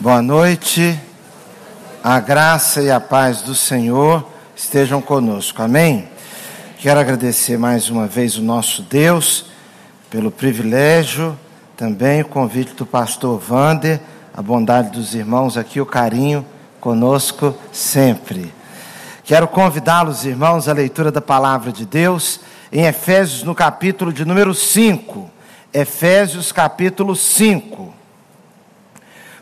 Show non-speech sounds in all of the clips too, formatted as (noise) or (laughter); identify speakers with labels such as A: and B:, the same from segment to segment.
A: Boa noite. A graça e a paz do Senhor estejam conosco. Amém. Quero agradecer mais uma vez o nosso Deus pelo privilégio, também o convite do pastor Vander, a bondade dos irmãos aqui, o carinho conosco sempre. Quero convidá-los, irmãos, à leitura da palavra de Deus em Efésios, no capítulo de número 5. Efésios, capítulo 5.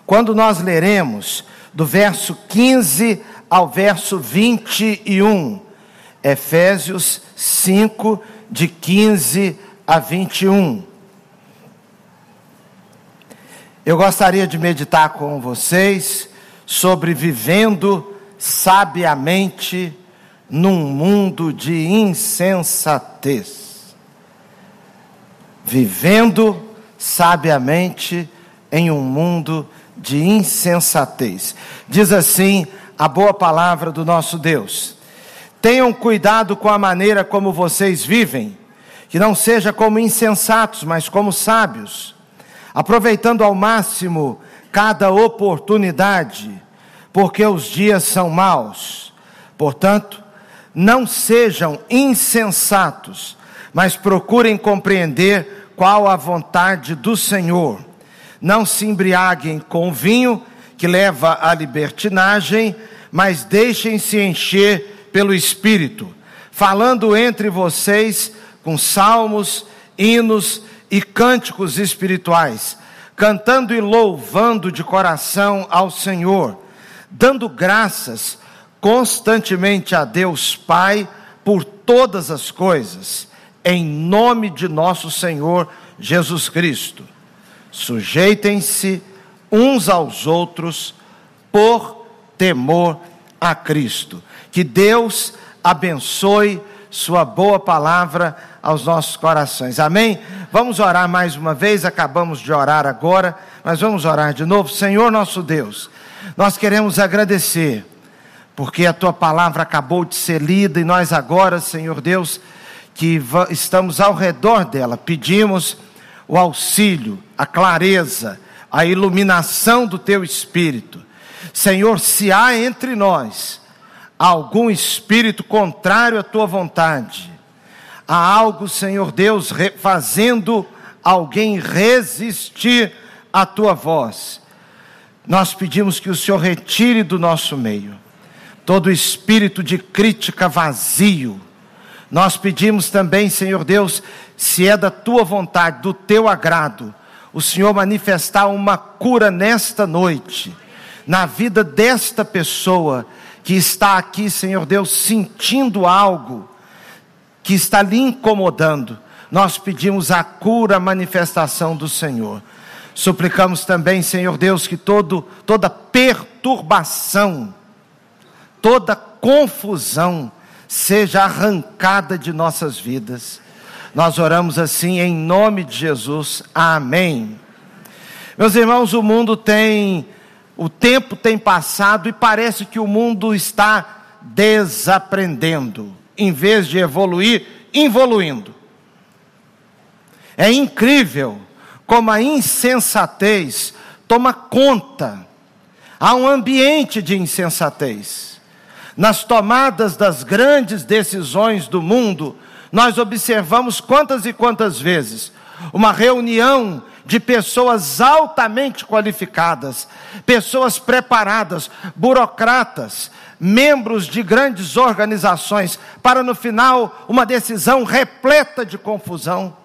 A: Quando nós leremos do verso 15 ao verso 21, Efésios 5, de 15 a 21. Eu gostaria de meditar com vocês sobre vivendo sabiamente num mundo de insensatez. Vivendo sabiamente em um mundo de insensatez. Diz assim a boa palavra do nosso Deus: Tenham cuidado com a maneira como vocês vivem, que não seja como insensatos, mas como sábios, aproveitando ao máximo cada oportunidade, porque os dias são maus. Portanto, não sejam insensatos, mas procurem compreender qual a vontade do Senhor não se embriaguem com vinho, que leva à libertinagem, mas deixem-se encher pelo Espírito, falando entre vocês com salmos, hinos e cânticos espirituais, cantando e louvando de coração ao Senhor, dando graças constantemente a Deus Pai por todas as coisas, em nome de nosso Senhor Jesus Cristo Sujeitem-se uns aos outros por temor a Cristo. Que Deus abençoe Sua boa palavra aos nossos corações. Amém? Vamos orar mais uma vez. Acabamos de orar agora, mas vamos orar de novo. Senhor nosso Deus, nós queremos agradecer, porque a Tua palavra acabou de ser lida e nós agora, Senhor Deus, que estamos ao redor dela, pedimos o auxílio, a clareza, a iluminação do teu espírito. Senhor, se há entre nós algum espírito contrário à tua vontade, há algo, Senhor Deus, fazendo alguém resistir à tua voz, nós pedimos que o Senhor retire do nosso meio todo espírito de crítica vazio. Nós pedimos também, Senhor Deus, se é da tua vontade, do teu agrado, o Senhor manifestar uma cura nesta noite, na vida desta pessoa que está aqui, Senhor Deus, sentindo algo que está lhe incomodando, nós pedimos a cura, a manifestação do Senhor. Suplicamos também, Senhor Deus, que todo, toda perturbação, toda confusão seja arrancada de nossas vidas nós oramos assim em nome de Jesus. Amém. Meus irmãos, o mundo tem, o tempo tem passado e parece que o mundo está desaprendendo, em vez de evoluir, involuindo. É incrível como a insensatez toma conta. Há um ambiente de insensatez. Nas tomadas das grandes decisões do mundo, nós observamos quantas e quantas vezes uma reunião de pessoas altamente qualificadas, pessoas preparadas, burocratas, membros de grandes organizações, para no final uma decisão repleta de confusão.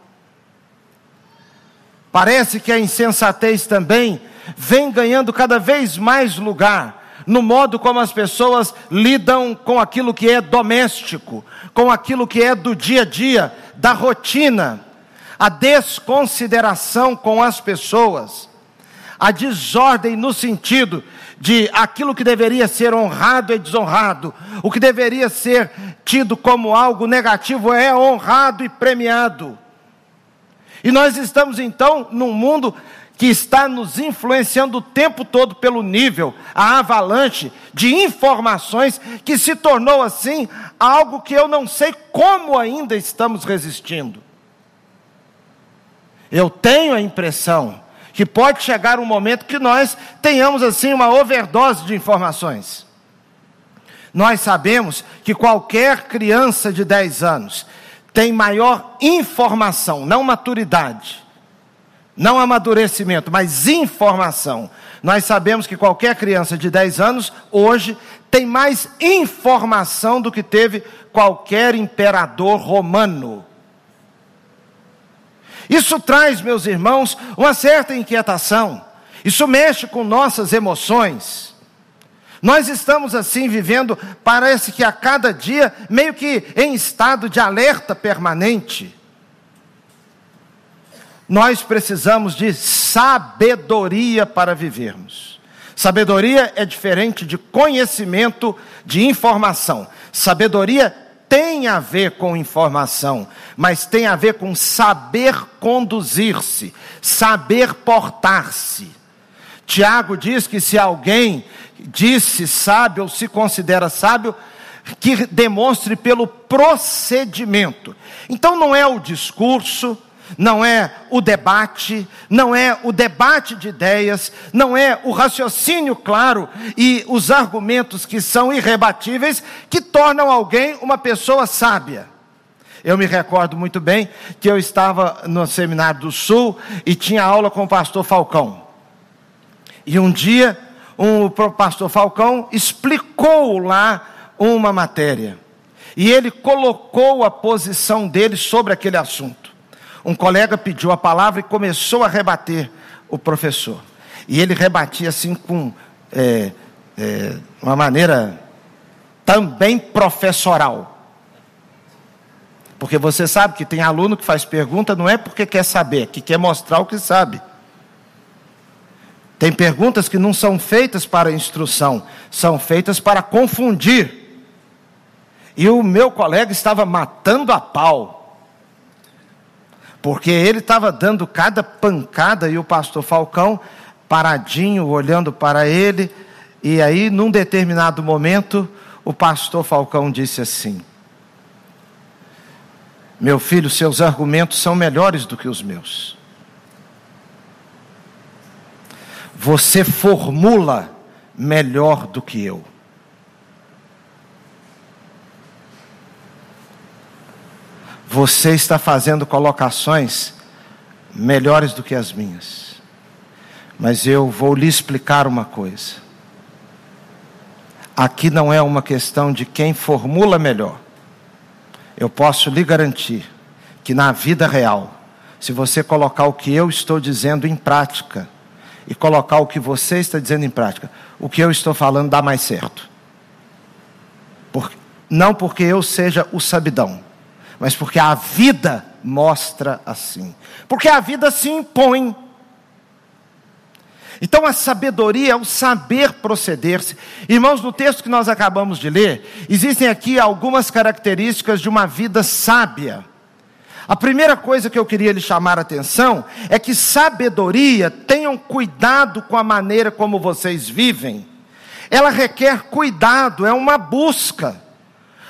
A: Parece que a insensatez também vem ganhando cada vez mais lugar no modo como as pessoas lidam com aquilo que é doméstico, com aquilo que é do dia a dia, da rotina, a desconsideração com as pessoas, a desordem no sentido de aquilo que deveria ser honrado é desonrado, o que deveria ser tido como algo negativo é honrado e premiado. E nós estamos então num mundo que está nos influenciando o tempo todo pelo nível, a avalanche de informações que se tornou assim algo que eu não sei como ainda estamos resistindo. Eu tenho a impressão que pode chegar um momento que nós tenhamos assim uma overdose de informações. Nós sabemos que qualquer criança de 10 anos tem maior informação, não maturidade, não amadurecimento, mas informação. Nós sabemos que qualquer criança de 10 anos, hoje, tem mais informação do que teve qualquer imperador romano. Isso traz, meus irmãos, uma certa inquietação. Isso mexe com nossas emoções. Nós estamos assim vivendo, parece que a cada dia, meio que em estado de alerta permanente. Nós precisamos de sabedoria para vivermos. Sabedoria é diferente de conhecimento, de informação. Sabedoria tem a ver com informação, mas tem a ver com saber conduzir-se, saber portar-se. Tiago diz que se alguém disse sábio ou se considera sábio, que demonstre pelo procedimento. Então não é o discurso, não é o debate, não é o debate de ideias, não é o raciocínio claro e os argumentos que são irrebatíveis que tornam alguém uma pessoa sábia. Eu me recordo muito bem que eu estava no Seminário do Sul e tinha aula com o pastor Falcão. E um dia, um, o pastor Falcão explicou lá uma matéria. E ele colocou a posição dele sobre aquele assunto um colega pediu a palavra e começou a rebater o professor. E ele rebatia assim com é, é, uma maneira também professoral. Porque você sabe que tem aluno que faz pergunta não é porque quer saber, que quer mostrar o que sabe. Tem perguntas que não são feitas para instrução, são feitas para confundir. E o meu colega estava matando a pau porque ele estava dando cada pancada e o pastor Falcão paradinho, olhando para ele, e aí, num determinado momento, o pastor Falcão disse assim: Meu filho, seus argumentos são melhores do que os meus. Você formula melhor do que eu. Você está fazendo colocações melhores do que as minhas. Mas eu vou lhe explicar uma coisa. Aqui não é uma questão de quem formula melhor. Eu posso lhe garantir que na vida real, se você colocar o que eu estou dizendo em prática e colocar o que você está dizendo em prática, o que eu estou falando dá mais certo. Por, não porque eu seja o sabidão, mas porque a vida mostra assim. Porque a vida se impõe. Então a sabedoria é o saber proceder-se. Irmãos, no texto que nós acabamos de ler, existem aqui algumas características de uma vida sábia. A primeira coisa que eu queria lhe chamar a atenção é que sabedoria, tenham cuidado com a maneira como vocês vivem. Ela requer cuidado, é uma busca.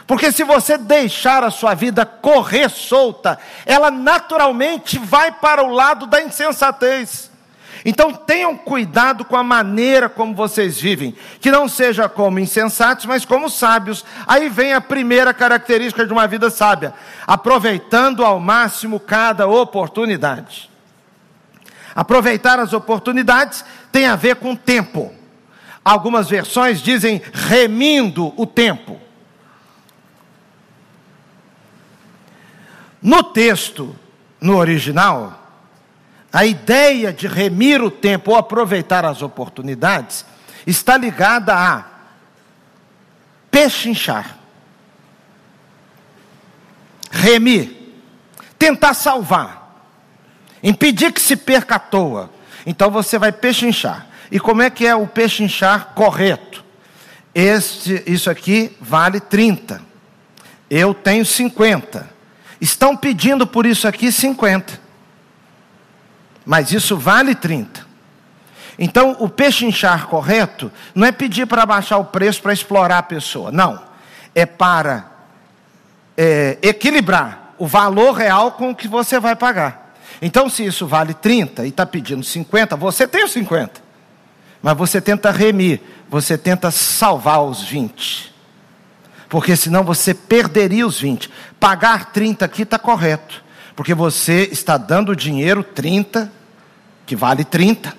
A: Porque se você deixar a sua vida correr solta, ela naturalmente vai para o lado da insensatez. Então tenham cuidado com a maneira como vocês vivem, que não seja como insensatos, mas como sábios. Aí vem a primeira característica de uma vida sábia: aproveitando ao máximo cada oportunidade. Aproveitar as oportunidades tem a ver com tempo. Algumas versões dizem remindo o tempo. No texto, no original, a ideia de remir o tempo ou aproveitar as oportunidades está ligada a pechinchar. Remir, tentar salvar, impedir que se perca à toa. Então você vai pechinchar. E como é que é o pechinchar correto? Este, isso aqui vale 30. Eu tenho 50. Estão pedindo por isso aqui 50. Mas isso vale 30. Então, o pechinchar correto não é pedir para baixar o preço para explorar a pessoa. Não. É para é, equilibrar o valor real com o que você vai pagar. Então, se isso vale 30 e está pedindo 50, você tem os 50. Mas você tenta remir, você tenta salvar os 20. Porque senão você perderia os 20. Pagar 30 aqui está correto. Porque você está dando dinheiro 30, que vale 30.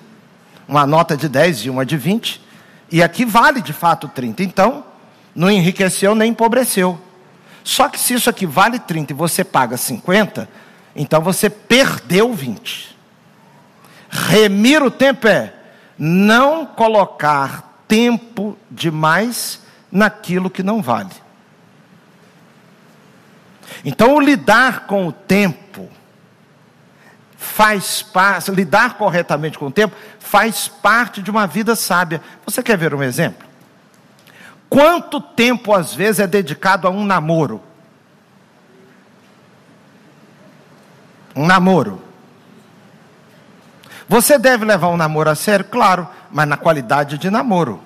A: Uma nota de 10 e uma de 20. E aqui vale de fato 30. Então, não enriqueceu nem empobreceu. Só que se isso aqui vale 30 e você paga 50, então você perdeu 20. Remir o tempo é não colocar tempo demais naquilo que não vale. Então, lidar com o tempo faz parte, lidar corretamente com o tempo faz parte de uma vida sábia. Você quer ver um exemplo? Quanto tempo às vezes é dedicado a um namoro? Um namoro. Você deve levar um namoro a sério, claro, mas na qualidade de namoro.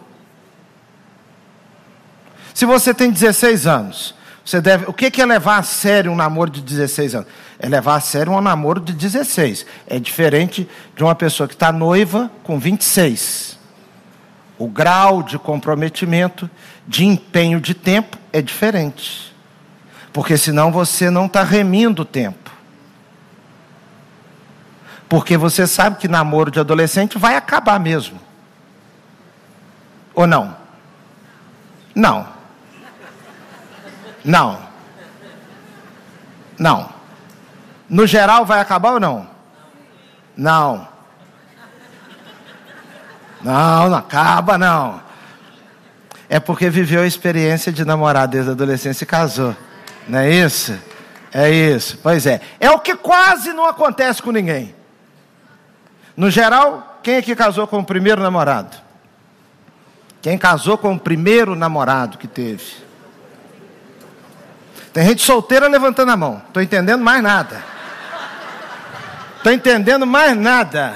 A: Se você tem 16 anos, você deve. O que é levar a sério um namoro de 16 anos? É levar a sério um namoro de 16. É diferente de uma pessoa que está noiva com 26. O grau de comprometimento, de empenho de tempo é diferente. Porque senão você não está remindo o tempo. Porque você sabe que namoro de adolescente vai acabar mesmo. Ou não? Não. Não. Não. No geral vai acabar ou não? Não. Não, não acaba não. É porque viveu a experiência de namorar desde a adolescência e casou. Não é isso? É isso. Pois é. É o que quase não acontece com ninguém. No geral, quem é que casou com o primeiro namorado? Quem casou com o primeiro namorado que teve? Tem gente solteira levantando a mão. Estou entendendo mais nada. Estou entendendo mais nada.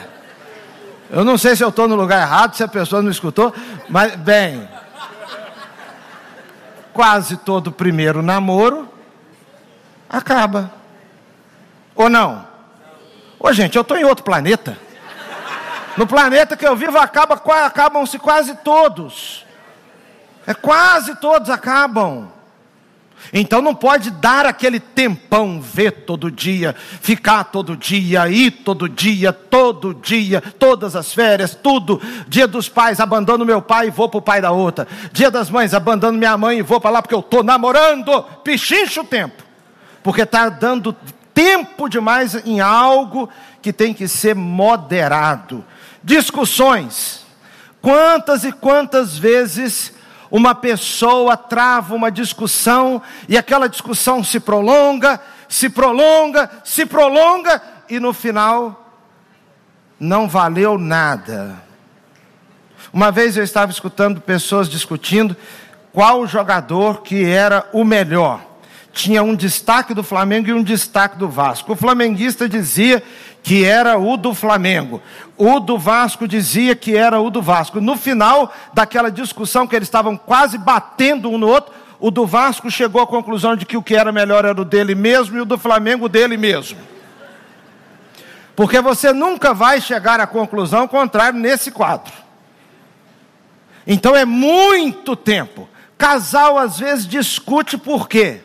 A: Eu não sei se eu estou no lugar errado, se a pessoa não escutou, mas, bem. Quase todo primeiro namoro acaba. Ou não? Ô, gente, eu estou em outro planeta. No planeta que eu vivo acaba, acabam-se quase todos. É quase todos acabam. Então não pode dar aquele tempão, ver todo dia, ficar todo dia, ir todo dia, todo dia, todas as férias, tudo. Dia dos pais, abandono meu pai e vou para o pai da outra. Dia das mães, abandono minha mãe e vou para lá porque eu estou namorando. Pichincha o tempo. Porque está dando tempo demais em algo que tem que ser moderado. Discussões. Quantas e quantas vezes uma pessoa trava uma discussão e aquela discussão se prolonga, se prolonga, se prolonga e no final não valeu nada. Uma vez eu estava escutando pessoas discutindo qual jogador que era o melhor. Tinha um destaque do Flamengo e um destaque do Vasco. O flamenguista dizia que era o do Flamengo. O do Vasco dizia que era o do Vasco. No final daquela discussão que eles estavam quase batendo um no outro, o do Vasco chegou à conclusão de que o que era melhor era o dele mesmo e o do Flamengo dele mesmo. Porque você nunca vai chegar à conclusão contrária nesse quadro. Então é muito tempo. Casal às vezes discute por quê?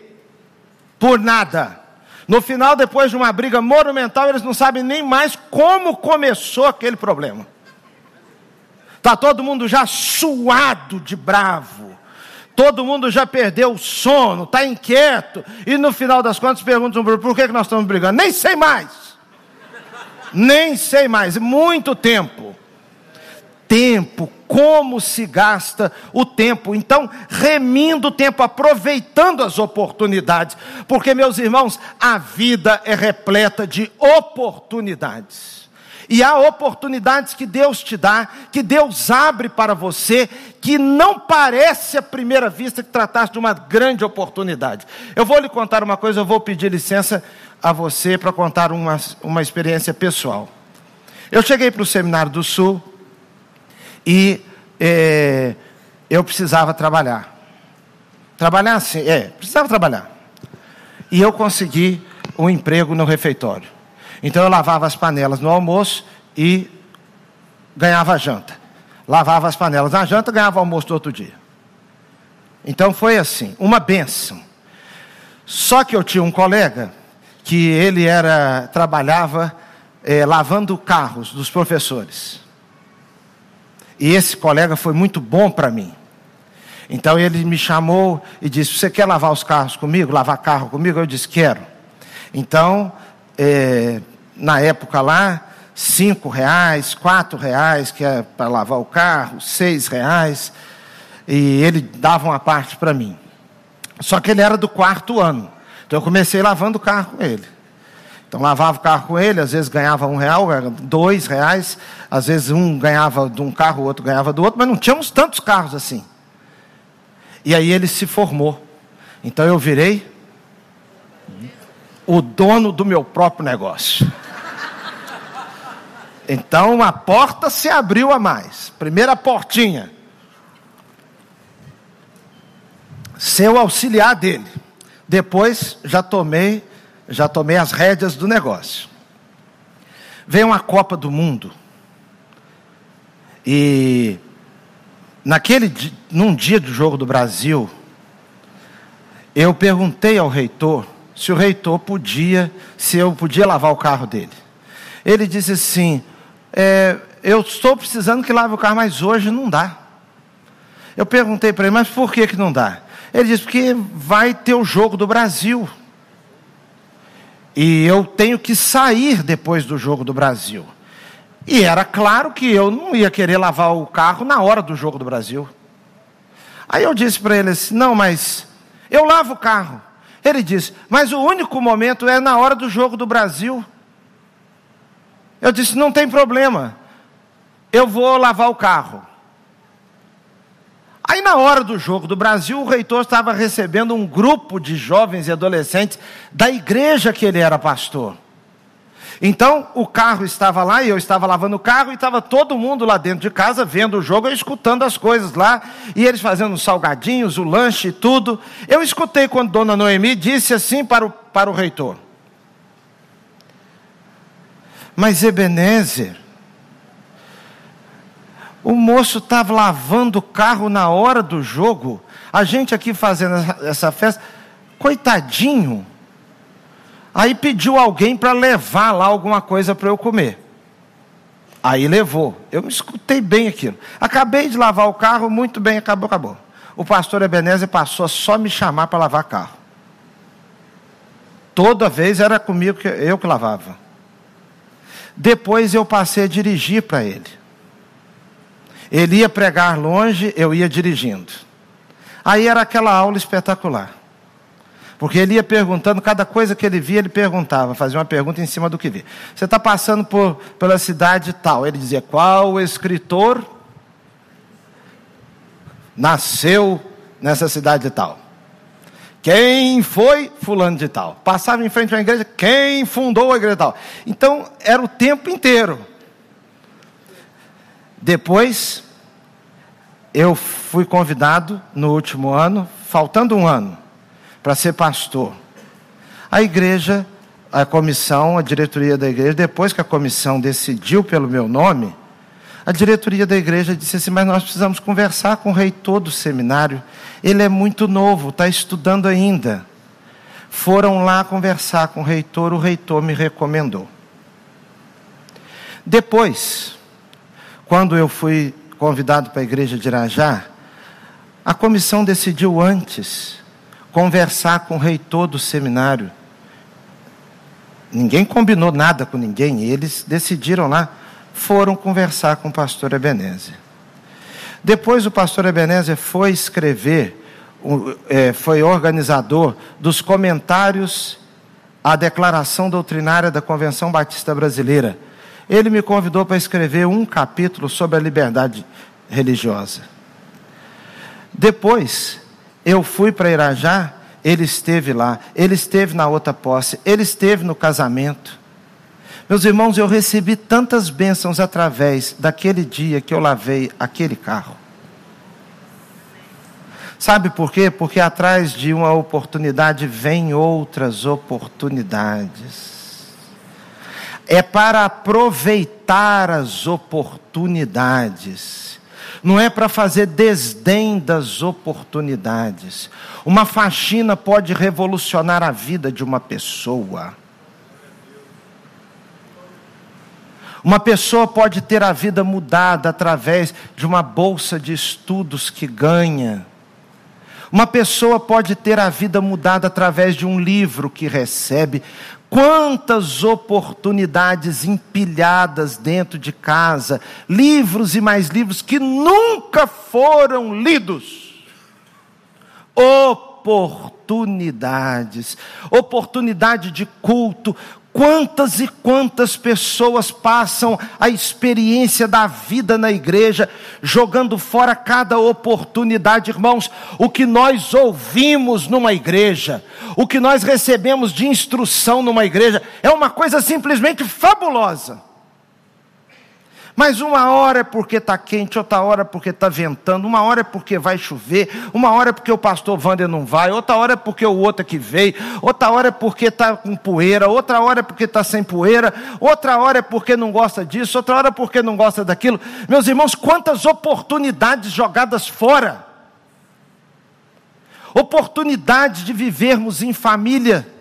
A: Por nada. No final, depois de uma briga monumental, eles não sabem nem mais como começou aquele problema. Está todo mundo já suado de bravo. Todo mundo já perdeu o sono, está inquieto. E no final das contas perguntam por que nós estamos brigando. Nem sei mais. Nem sei mais. Muito tempo tempo, como se gasta o tempo. Então, remindo o tempo, aproveitando as oportunidades, porque, meus irmãos, a vida é repleta de oportunidades. E há oportunidades que Deus te dá, que Deus abre para você, que não parece à primeira vista que tratasse de uma grande oportunidade. Eu vou lhe contar uma coisa, eu vou pedir licença a você para contar uma, uma experiência pessoal. Eu cheguei para o Seminário do Sul, e é, eu precisava trabalhar. Trabalhar assim, é, precisava trabalhar. E eu consegui um emprego no refeitório. Então eu lavava as panelas no almoço e ganhava a janta. Lavava as panelas na janta, ganhava o almoço do outro dia. Então foi assim, uma benção. Só que eu tinha um colega que ele era trabalhava é, lavando carros dos professores. E esse colega foi muito bom para mim. Então ele me chamou e disse: Você quer lavar os carros comigo? Lavar carro comigo? Eu disse: Quero. Então, é, na época lá, cinco reais, quatro reais, que é para lavar o carro, seis reais, e ele dava uma parte para mim. Só que ele era do quarto ano, então eu comecei lavando o carro com ele. Então lavava o carro com ele, às vezes ganhava um real, dois reais, às vezes um ganhava de um carro, o outro ganhava do outro, mas não tínhamos tantos carros assim. E aí ele se formou. Então eu virei o dono do meu próprio negócio. Então a porta se abriu a mais. Primeira portinha. Ser o auxiliar dele. Depois já tomei, já tomei as rédeas do negócio. Veio uma Copa do Mundo. E naquele num dia do jogo do Brasil, eu perguntei ao reitor se o reitor podia, se eu podia lavar o carro dele. Ele disse assim: é, eu estou precisando que lave o carro, mas hoje não dá. Eu perguntei para ele, mas por que, que não dá? Ele disse, porque vai ter o jogo do Brasil. E eu tenho que sair depois do jogo do Brasil. E era claro que eu não ia querer lavar o carro na hora do jogo do Brasil. Aí eu disse para ele assim: não, mas eu lavo o carro. Ele disse, mas o único momento é na hora do jogo do Brasil. Eu disse: não tem problema, eu vou lavar o carro. Aí, na hora do jogo do Brasil, o reitor estava recebendo um grupo de jovens e adolescentes da igreja que ele era pastor. Então, o carro estava lá e eu estava lavando o carro e estava todo mundo lá dentro de casa vendo o jogo, eu escutando as coisas lá, e eles fazendo os salgadinhos, o lanche e tudo. Eu escutei quando Dona Noemi disse assim para o, para o reitor: mas Ebenezer, o moço estava lavando o carro na hora do jogo, a gente aqui fazendo essa festa, coitadinho. Aí pediu alguém para levar lá alguma coisa para eu comer. Aí levou. Eu me escutei bem aquilo. Acabei de lavar o carro, muito bem, acabou, acabou. O pastor Ebenezer passou a só me chamar para lavar carro. Toda vez era comigo que eu que lavava. Depois eu passei a dirigir para ele. Ele ia pregar longe, eu ia dirigindo. Aí era aquela aula espetacular. Porque ele ia perguntando, cada coisa que ele via, ele perguntava, fazia uma pergunta em cima do que via. Você está passando por, pela cidade tal. Ele dizia, qual escritor nasceu nessa cidade tal? Quem foi fulano de tal? Passava em frente à igreja, quem fundou a igreja tal? Então, era o tempo inteiro. Depois, eu fui convidado no último ano, faltando um ano, para ser pastor. A igreja, a comissão, a diretoria da igreja, depois que a comissão decidiu pelo meu nome, a diretoria da igreja disse assim: Mas nós precisamos conversar com o reitor do seminário. Ele é muito novo, está estudando ainda. Foram lá conversar com o reitor, o reitor me recomendou. Depois, quando eu fui convidado para a igreja de Irajá, a comissão decidiu antes conversar com o reitor do seminário. Ninguém combinou nada com ninguém, eles decidiram lá foram conversar com o pastor Ebenezer. Depois o pastor Ebenezer foi escrever, é, foi organizador dos comentários à declaração doutrinária da Convenção Batista Brasileira. Ele me convidou para escrever um capítulo sobre a liberdade religiosa. Depois, eu fui para Irajá, ele esteve lá, ele esteve na outra posse, ele esteve no casamento. Meus irmãos, eu recebi tantas bênçãos através daquele dia que eu lavei aquele carro. Sabe por quê? Porque atrás de uma oportunidade vem outras oportunidades. É para aproveitar as oportunidades. Não é para fazer desdém das oportunidades. Uma faxina pode revolucionar a vida de uma pessoa. Uma pessoa pode ter a vida mudada através de uma bolsa de estudos que ganha. Uma pessoa pode ter a vida mudada através de um livro que recebe. Quantas oportunidades empilhadas dentro de casa, livros e mais livros que nunca foram lidos. Oportunidades, oportunidade de culto, Quantas e quantas pessoas passam a experiência da vida na igreja, jogando fora cada oportunidade, irmãos. O que nós ouvimos numa igreja, o que nós recebemos de instrução numa igreja, é uma coisa simplesmente fabulosa. Mas uma hora é porque está quente, outra hora é porque está ventando, uma hora é porque vai chover, uma hora é porque o pastor Wander não vai, outra hora é porque o outro é que veio, outra hora é porque está com poeira, outra hora é porque está sem poeira, outra hora é porque não gosta disso, outra hora é porque não gosta daquilo. Meus irmãos, quantas oportunidades jogadas fora! Oportunidades de vivermos em família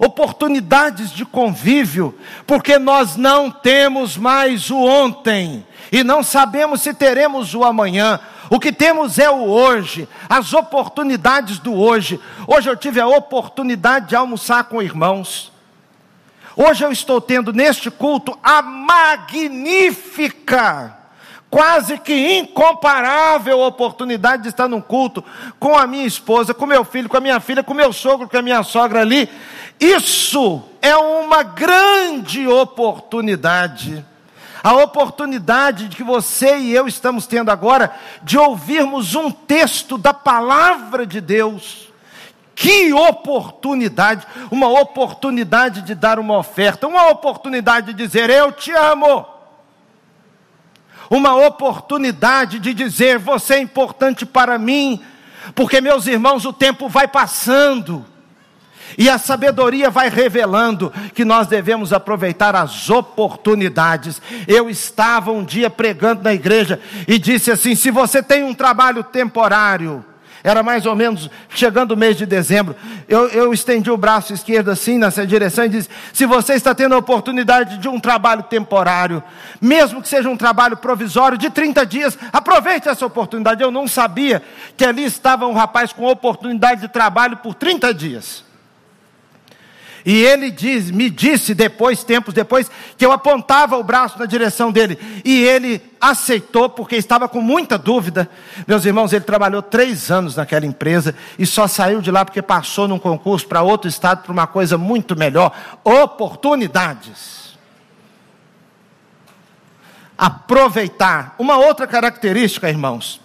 A: oportunidades de convívio, porque nós não temos mais o ontem e não sabemos se teremos o amanhã. O que temos é o hoje, as oportunidades do hoje. Hoje eu tive a oportunidade de almoçar com irmãos. Hoje eu estou tendo neste culto a magnífica quase que incomparável oportunidade de estar num culto com a minha esposa, com meu filho, com a minha filha, com meu sogro, com a minha sogra ali. Isso é uma grande oportunidade. A oportunidade que você e eu estamos tendo agora de ouvirmos um texto da palavra de Deus. Que oportunidade! Uma oportunidade de dar uma oferta, uma oportunidade de dizer: Eu te amo uma oportunidade de dizer: você é importante para mim, porque, meus irmãos, o tempo vai passando. E a sabedoria vai revelando que nós devemos aproveitar as oportunidades. Eu estava um dia pregando na igreja e disse assim: se você tem um trabalho temporário, era mais ou menos chegando o mês de dezembro. Eu, eu estendi o braço esquerdo assim nessa direção e disse: se você está tendo a oportunidade de um trabalho temporário, mesmo que seja um trabalho provisório de 30 dias, aproveite essa oportunidade. Eu não sabia que ali estava um rapaz com oportunidade de trabalho por 30 dias. E ele diz, me disse depois, tempos depois, que eu apontava o braço na direção dele. E ele aceitou, porque estava com muita dúvida. Meus irmãos, ele trabalhou três anos naquela empresa e só saiu de lá porque passou num concurso para outro estado, para uma coisa muito melhor. Oportunidades. Aproveitar. Uma outra característica, irmãos,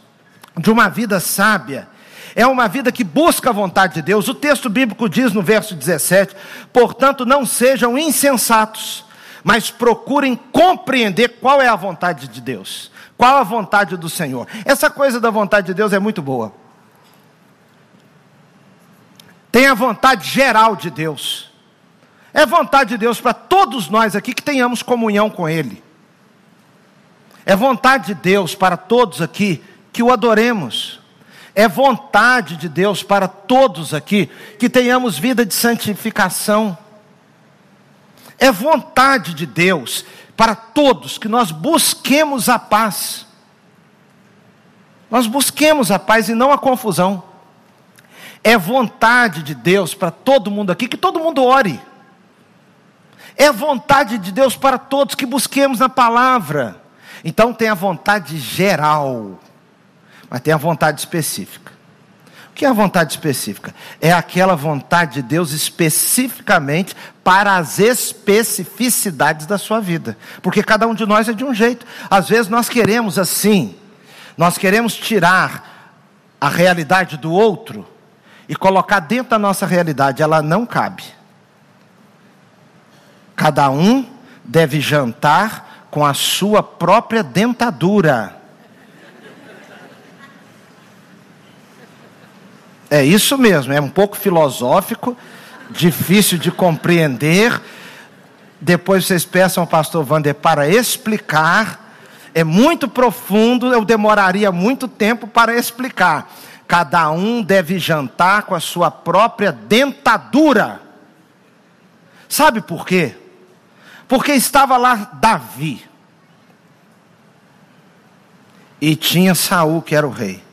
A: de uma vida sábia é uma vida que busca a vontade de Deus. O texto bíblico diz no verso 17: portanto, não sejam insensatos, mas procurem compreender qual é a vontade de Deus, qual a vontade do Senhor. Essa coisa da vontade de Deus é muito boa. Tem a vontade geral de Deus. É vontade de Deus para todos nós aqui que tenhamos comunhão com Ele. É vontade de Deus para todos aqui que o adoremos. É vontade de Deus para todos aqui que tenhamos vida de santificação. É vontade de Deus para todos que nós busquemos a paz. Nós busquemos a paz e não a confusão. É vontade de Deus para todo mundo aqui que todo mundo ore. É vontade de Deus para todos que busquemos na palavra. Então tem a vontade geral mas tem a vontade específica. O que é a vontade específica? É aquela vontade de Deus especificamente para as especificidades da sua vida. Porque cada um de nós é de um jeito. Às vezes nós queremos assim, nós queremos tirar a realidade do outro e colocar dentro da nossa realidade, ela não cabe. Cada um deve jantar com a sua própria dentadura. É isso mesmo, é um pouco filosófico, difícil de compreender, Depois vocês peçam ao pastor Wander para explicar. É muito profundo, eu demoraria muito tempo para explicar. Cada um deve jantar com a sua própria dentadura. Sabe por quê? Porque estava lá Davi. E tinha Saul, que era o rei.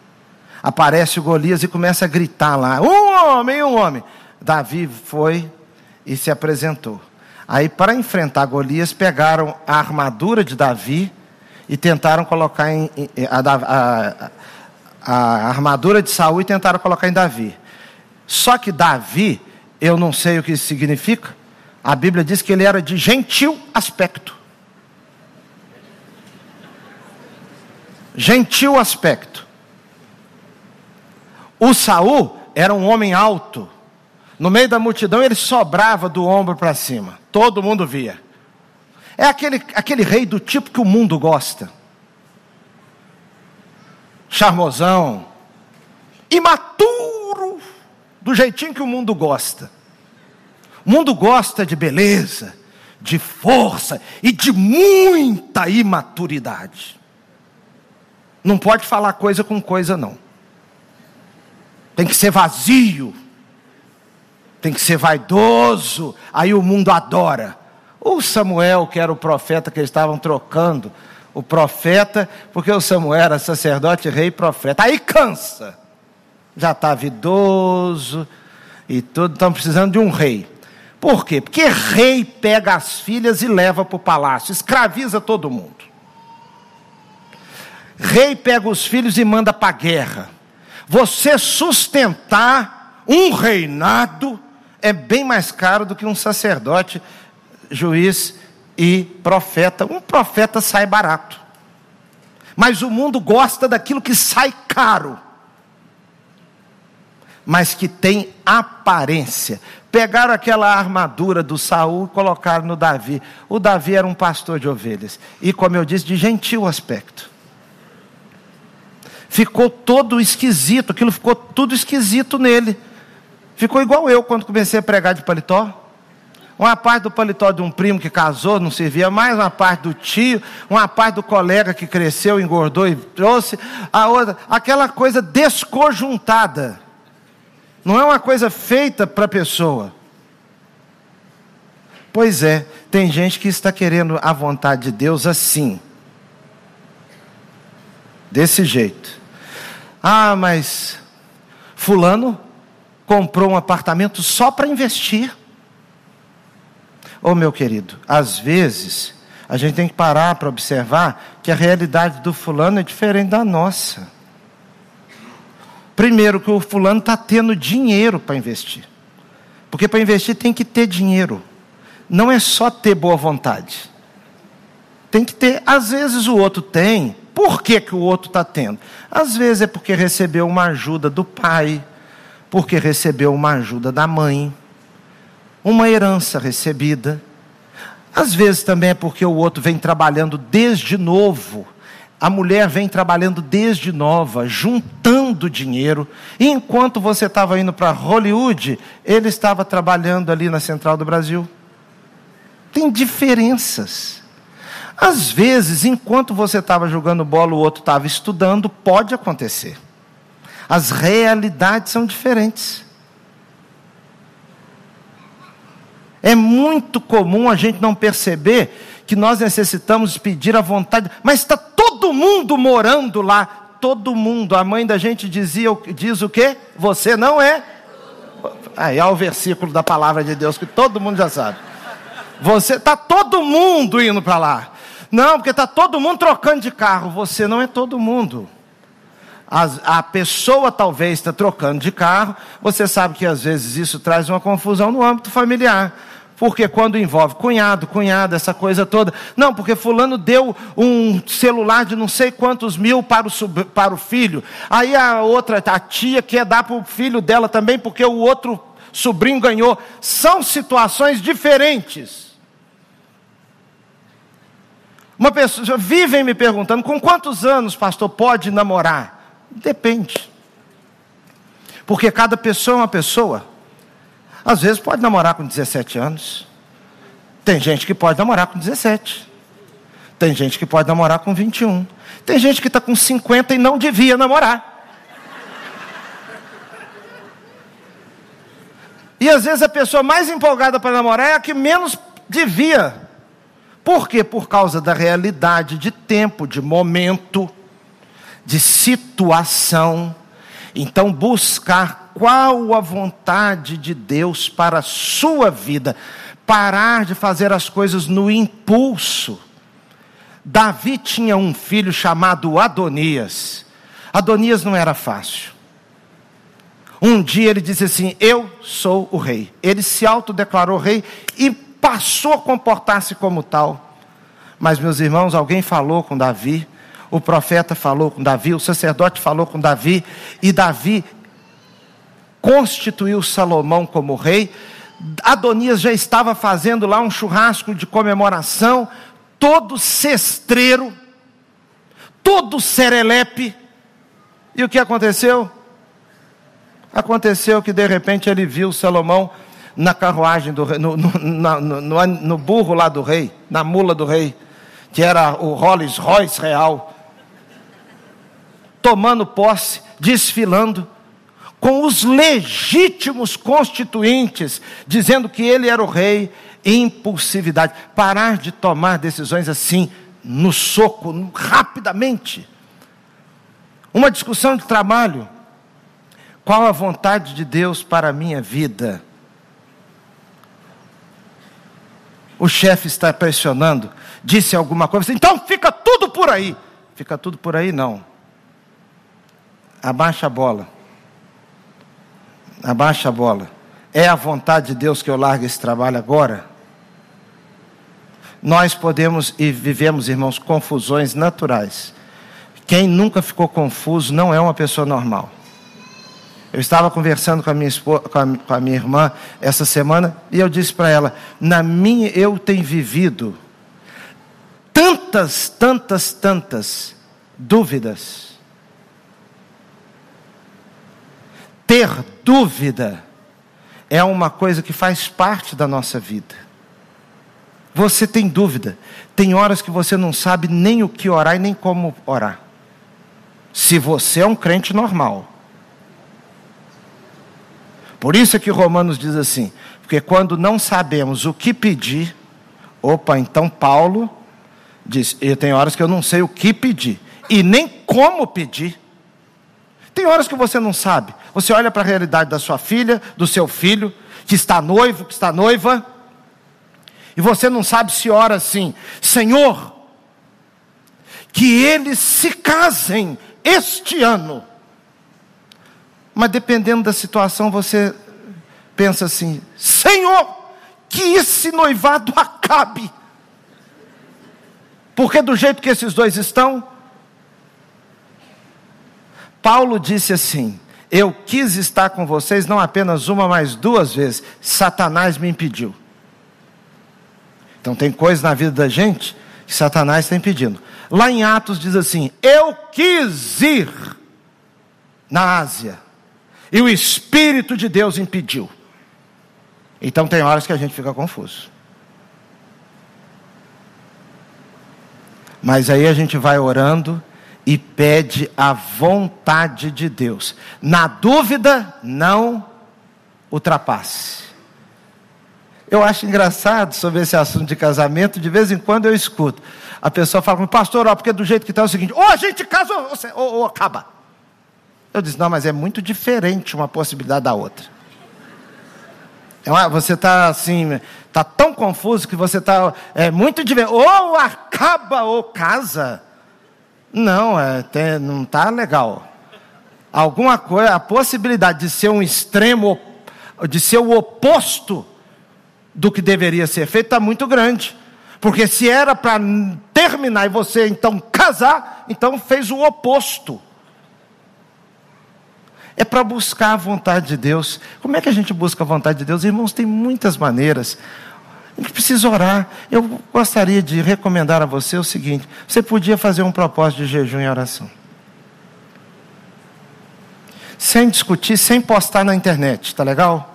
A: Aparece o Golias e começa a gritar lá: Um homem, um homem. Davi foi e se apresentou. Aí, para enfrentar Golias, pegaram a armadura de Davi e tentaram colocar em, a, a, a, armadura de Saul e tentaram colocar em Davi. Só que Davi, eu não sei o que isso significa, a Bíblia diz que ele era de gentil aspecto. Gentil aspecto. O Saul era um homem alto. No meio da multidão ele sobrava do ombro para cima. Todo mundo via. É aquele, aquele rei do tipo que o mundo gosta. Charmosão, imaturo, do jeitinho que o mundo gosta. O mundo gosta de beleza, de força e de muita imaturidade. Não pode falar coisa com coisa, não. Tem que ser vazio. Tem que ser vaidoso. Aí o mundo adora. O Samuel, que era o profeta que eles estavam trocando, o profeta, porque o Samuel era sacerdote, rei e profeta. Aí cansa. Já estava idoso e tudo, estão precisando de um rei. Por quê? Porque rei pega as filhas e leva para o palácio, escraviza todo mundo. Rei pega os filhos e manda para a guerra. Você sustentar um reinado é bem mais caro do que um sacerdote, juiz e profeta. Um profeta sai barato. Mas o mundo gosta daquilo que sai caro mas que tem aparência. Pegaram aquela armadura do Saul e colocaram no Davi. O Davi era um pastor de ovelhas. E, como eu disse, de gentil aspecto. Ficou todo esquisito, aquilo ficou tudo esquisito nele. Ficou igual eu quando comecei a pregar de paletó. Uma parte do paletó de um primo que casou, não servia mais, uma parte do tio, uma parte do colega que cresceu, engordou e trouxe, a outra, aquela coisa desconjuntada. Não é uma coisa feita para a pessoa. Pois é, tem gente que está querendo a vontade de Deus assim. Desse jeito. Ah, mas Fulano comprou um apartamento só para investir. Ô oh, meu querido, às vezes a gente tem que parar para observar que a realidade do fulano é diferente da nossa. Primeiro, que o fulano está tendo dinheiro para investir. Porque para investir tem que ter dinheiro. Não é só ter boa vontade. Tem que ter, às vezes o outro tem. Por que, que o outro está tendo? Às vezes é porque recebeu uma ajuda do pai, porque recebeu uma ajuda da mãe, uma herança recebida. Às vezes também é porque o outro vem trabalhando desde novo a mulher vem trabalhando desde nova, juntando dinheiro. E enquanto você estava indo para Hollywood, ele estava trabalhando ali na Central do Brasil. Tem diferenças. Às vezes, enquanto você estava jogando bola, o outro estava estudando, pode acontecer. As realidades são diferentes. É muito comum a gente não perceber que nós necessitamos pedir a vontade, mas está todo mundo morando lá, todo mundo. A mãe da gente dizia, diz o quê? Você não é. Aí é o versículo da palavra de Deus que todo mundo já sabe. Você está todo mundo indo para lá. Não, porque está todo mundo trocando de carro. Você não é todo mundo. A, a pessoa talvez está trocando de carro. Você sabe que às vezes isso traz uma confusão no âmbito familiar. Porque quando envolve cunhado, cunhada, essa coisa toda. Não, porque fulano deu um celular de não sei quantos mil para o, para o filho. Aí a outra, a tia, quer dar para o filho dela também, porque o outro sobrinho ganhou. São situações diferentes. Uma pessoa, vivem me perguntando, com quantos anos, pastor, pode namorar? Depende. Porque cada pessoa é uma pessoa. Às vezes pode namorar com 17 anos. Tem gente que pode namorar com 17. Tem gente que pode namorar com 21. Tem gente que está com 50 e não devia namorar. E às vezes a pessoa mais empolgada para namorar é a que menos devia. Por quê? Por causa da realidade de tempo, de momento, de situação. Então, buscar qual a vontade de Deus para a sua vida. Parar de fazer as coisas no impulso. Davi tinha um filho chamado Adonias. Adonias não era fácil. Um dia ele disse assim: Eu sou o rei. Ele se autodeclarou rei e passou a comportar-se como tal. Mas, meus irmãos, alguém falou com Davi, o profeta falou com Davi, o sacerdote falou com Davi, e Davi constituiu Salomão como rei. Adonias já estava fazendo lá um churrasco de comemoração todo cestreiro, todo serelepe. E o que aconteceu? Aconteceu que de repente ele viu Salomão na carruagem do rei, no, no, no, no, burro lá do rei, na mula do rei, que era o Rolls Royce real, tomando posse, desfilando, com os legítimos constituintes, dizendo que ele era o rei, impulsividade, parar de tomar decisões assim, no soco, rapidamente. Uma discussão de trabalho. Qual a vontade de Deus para a minha vida? O chefe está pressionando, disse alguma coisa, então fica tudo por aí. Fica tudo por aí, não. Abaixa a bola. Abaixa a bola. É a vontade de Deus que eu largue esse trabalho agora? nós podemos e vivemos, irmãos, confusões naturais. Quem nunca ficou confuso não é uma pessoa normal. Eu estava conversando com a minha, esposa, com a, com a minha irmã essa semana e eu disse para ela: na minha eu tenho vivido tantas, tantas, tantas dúvidas. Ter dúvida é uma coisa que faz parte da nossa vida. Você tem dúvida. Tem horas que você não sabe nem o que orar e nem como orar. Se você é um crente normal. Por isso é que Romanos diz assim: porque quando não sabemos o que pedir, opa, então Paulo diz: eu tenho horas que eu não sei o que pedir e nem como pedir. Tem horas que você não sabe. Você olha para a realidade da sua filha, do seu filho, que está noivo, que está noiva, e você não sabe se ora assim: Senhor, que eles se casem este ano. Mas dependendo da situação, você pensa assim: Senhor, que esse noivado acabe. Porque do jeito que esses dois estão, Paulo disse assim: Eu quis estar com vocês não apenas uma, mas duas vezes. Satanás me impediu. Então tem coisas na vida da gente que Satanás está impedindo. Lá em Atos diz assim: Eu quis ir na Ásia, e o Espírito de Deus impediu. Então tem horas que a gente fica confuso. Mas aí a gente vai orando e pede a vontade de Deus. Na dúvida, não ultrapasse. Eu acho engraçado sobre esse assunto de casamento, de vez em quando eu escuto. A pessoa fala, pastor, ó, porque do jeito que está é o seguinte, ou a gente casa ou, ou, ou acaba. Eu disse, não, mas é muito diferente uma possibilidade da outra. É você está assim, está tão confuso que você está é muito diferente. Ou acaba ou casa. Não, é, tem, não está legal. Alguma coisa, a possibilidade de ser um extremo, de ser o oposto do que deveria ser feito está muito grande. Porque se era para terminar e você então casar, então fez o oposto. É para buscar a vontade de Deus. Como é que a gente busca a vontade de Deus? Irmãos, tem muitas maneiras. A gente precisa orar. Eu gostaria de recomendar a você o seguinte: você podia fazer um propósito de jejum e oração. Sem discutir, sem postar na internet, tá legal?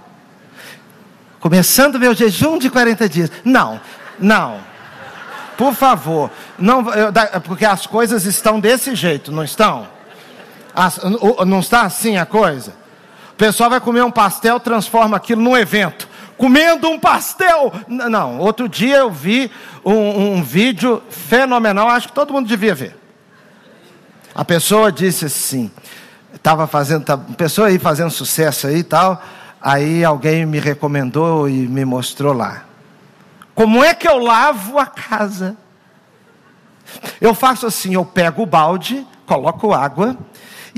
A: Começando meu jejum de 40 dias. Não, não. Por favor, não, eu, porque as coisas estão desse jeito, não estão? Não está assim a coisa? O pessoal vai comer um pastel, transforma aquilo num evento. Comendo um pastel! Não, outro dia eu vi um, um vídeo fenomenal, acho que todo mundo devia ver. A pessoa disse assim, estava fazendo, tá, pessoa aí fazendo sucesso aí e tal, aí alguém me recomendou e me mostrou lá. Como é que eu lavo a casa? Eu faço assim, eu pego o balde, coloco água,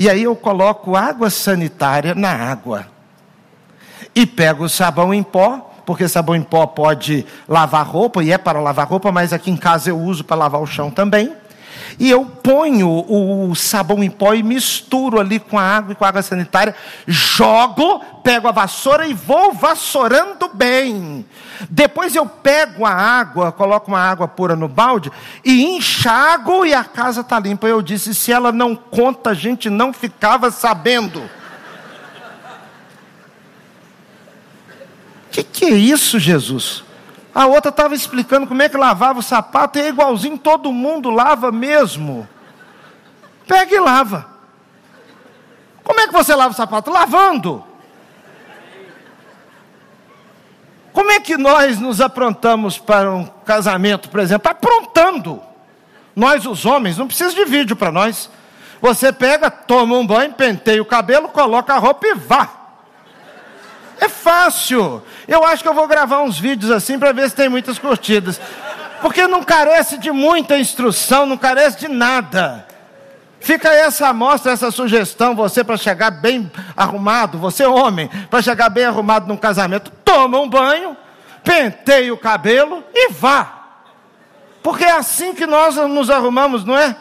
A: e aí eu coloco água sanitária na água. E pego sabão em pó, porque sabão em pó pode lavar roupa, e é para lavar roupa, mas aqui em casa eu uso para lavar o chão também. E eu ponho o sabão em pó e misturo ali com a água e com a água sanitária, jogo, pego a vassoura e vou vassourando bem. Depois eu pego a água, coloco uma água pura no balde e enxago e a casa está limpa. Eu disse: se ela não conta, a gente não ficava sabendo. O que, que é isso, Jesus? A outra estava explicando como é que lavava o sapato, é igualzinho, todo mundo lava mesmo. Pega e lava. Como é que você lava o sapato? Lavando. Como é que nós nos aprontamos para um casamento, por exemplo? Aprontando. Nós, os homens, não precisa de vídeo para nós. Você pega, toma um banho, penteia o cabelo, coloca a roupa e vá. É fácil. Eu acho que eu vou gravar uns vídeos assim para ver se tem muitas curtidas. Porque não carece de muita instrução, não carece de nada. Fica essa amostra, essa sugestão, você para chegar bem arrumado, você homem, para chegar bem arrumado num casamento, toma um banho, penteia o cabelo e vá. Porque é assim que nós nos arrumamos, não é?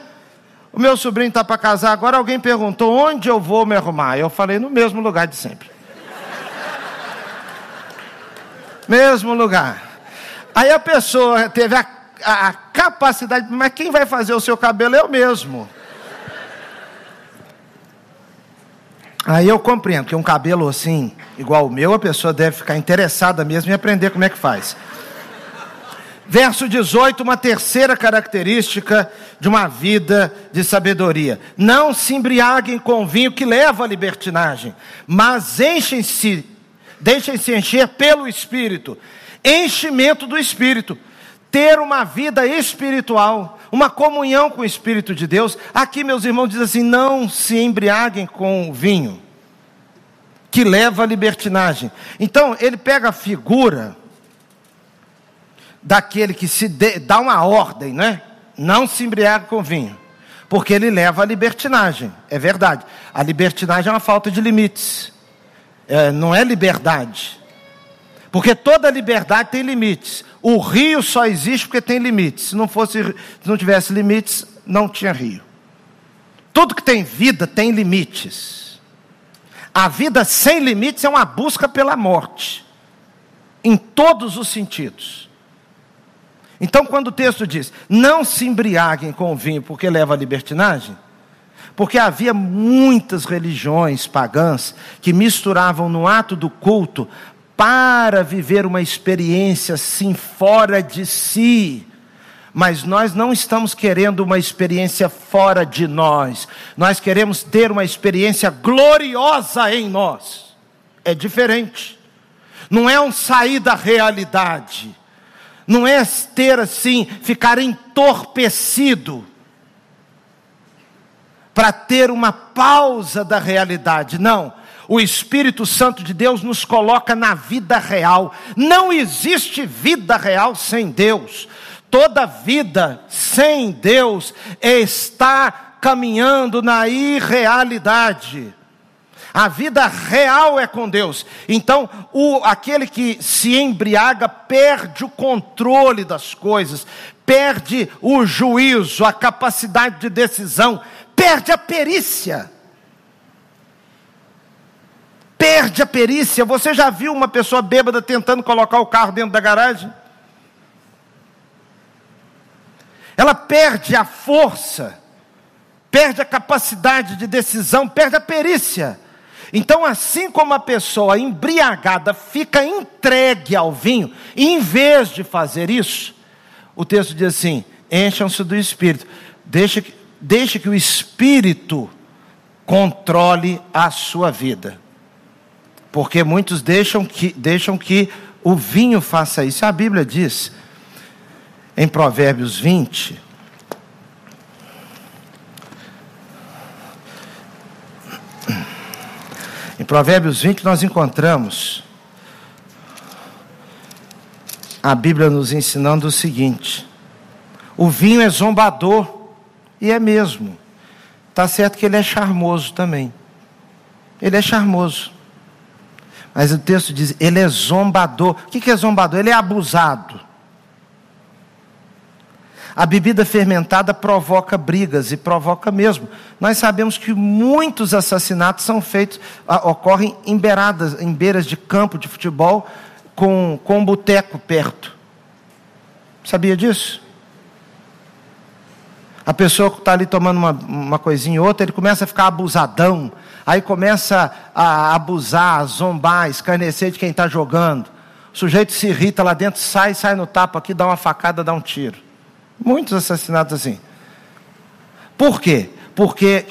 A: O meu sobrinho está para casar agora, alguém perguntou onde eu vou me arrumar. Eu falei no mesmo lugar de sempre. (laughs) mesmo lugar. Aí a pessoa teve a, a, a capacidade, mas quem vai fazer o seu cabelo é eu mesmo. Aí eu compreendo que um cabelo assim, igual o meu, a pessoa deve ficar interessada mesmo em aprender como é que faz. Verso 18, uma terceira característica de uma vida de sabedoria. Não se embriaguem com vinho que leva à libertinagem, mas enchem-se Deixem-se encher pelo Espírito. Enchimento do Espírito. Ter uma vida espiritual, uma comunhão com o Espírito de Deus. Aqui, meus irmãos, diz assim: não se embriaguem com vinho, que leva à libertinagem. Então, ele pega a figura daquele que se de, dá uma ordem, né? Não se embriague com vinho, porque ele leva à libertinagem. É verdade. A libertinagem é uma falta de limites é, não é liberdade. Porque toda liberdade tem limites. O rio só existe porque tem limites. Se não fosse, se não tivesse limites, não tinha rio. Tudo que tem vida tem limites. A vida sem limites é uma busca pela morte. Em todos os sentidos. Então, quando o texto diz: "Não se embriaguem com o vinho, porque leva à libertinagem", porque havia muitas religiões pagãs que misturavam no ato do culto para viver uma experiência assim fora de si. Mas nós não estamos querendo uma experiência fora de nós. Nós queremos ter uma experiência gloriosa em nós. É diferente. Não é um sair da realidade. Não é ter assim, ficar entorpecido para ter uma pausa da realidade. Não. O Espírito Santo de Deus nos coloca na vida real. Não existe vida real sem Deus. Toda vida sem Deus está caminhando na irrealidade. A vida real é com Deus. Então, o, aquele que se embriaga perde o controle das coisas, perde o juízo, a capacidade de decisão, perde a perícia. Perde a perícia. Você já viu uma pessoa bêbada tentando colocar o carro dentro da garagem? Ela perde a força, perde a capacidade de decisão, perde a perícia. Então, assim como a pessoa embriagada fica entregue ao vinho, em vez de fazer isso, o texto diz assim: encham-se do Espírito, deixe, deixe que o Espírito controle a sua vida. Porque muitos deixam que, deixam que o vinho faça isso. A Bíblia diz, em Provérbios 20, Em Provérbios 20 nós encontramos a Bíblia nos ensinando o seguinte: o vinho é zombador, e é mesmo. Está certo que ele é charmoso também. Ele é charmoso. Mas o texto diz: ele é zombador. O que é zombador? Ele é abusado. A bebida fermentada provoca brigas e provoca mesmo. Nós sabemos que muitos assassinatos são feitos, ocorrem em beiradas, em beiras de campo de futebol, com, com um boteco perto. Sabia disso? A pessoa que está ali tomando uma, uma coisinha ou outra, ele começa a ficar abusadão, aí começa a abusar, a zombar, a escarnecer de quem está jogando. O sujeito se irrita lá dentro, sai, sai no tapa aqui, dá uma facada, dá um tiro. Muitos assassinatos assim. Por quê? Porque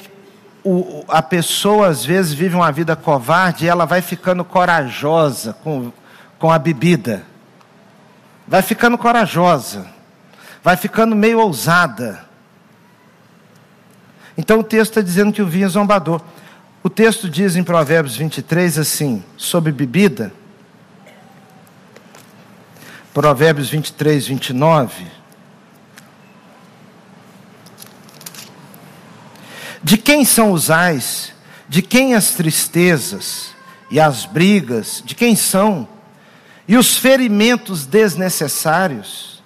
A: o, a pessoa às vezes vive uma vida covarde e ela vai ficando corajosa com, com a bebida. Vai ficando corajosa. Vai ficando meio ousada. Então o texto está dizendo que o vinho é zombador. O texto diz em Provérbios 23 assim, sobre bebida. Provérbios 23, 29. De quem são os ais? De quem as tristezas e as brigas? De quem são? E os ferimentos desnecessários?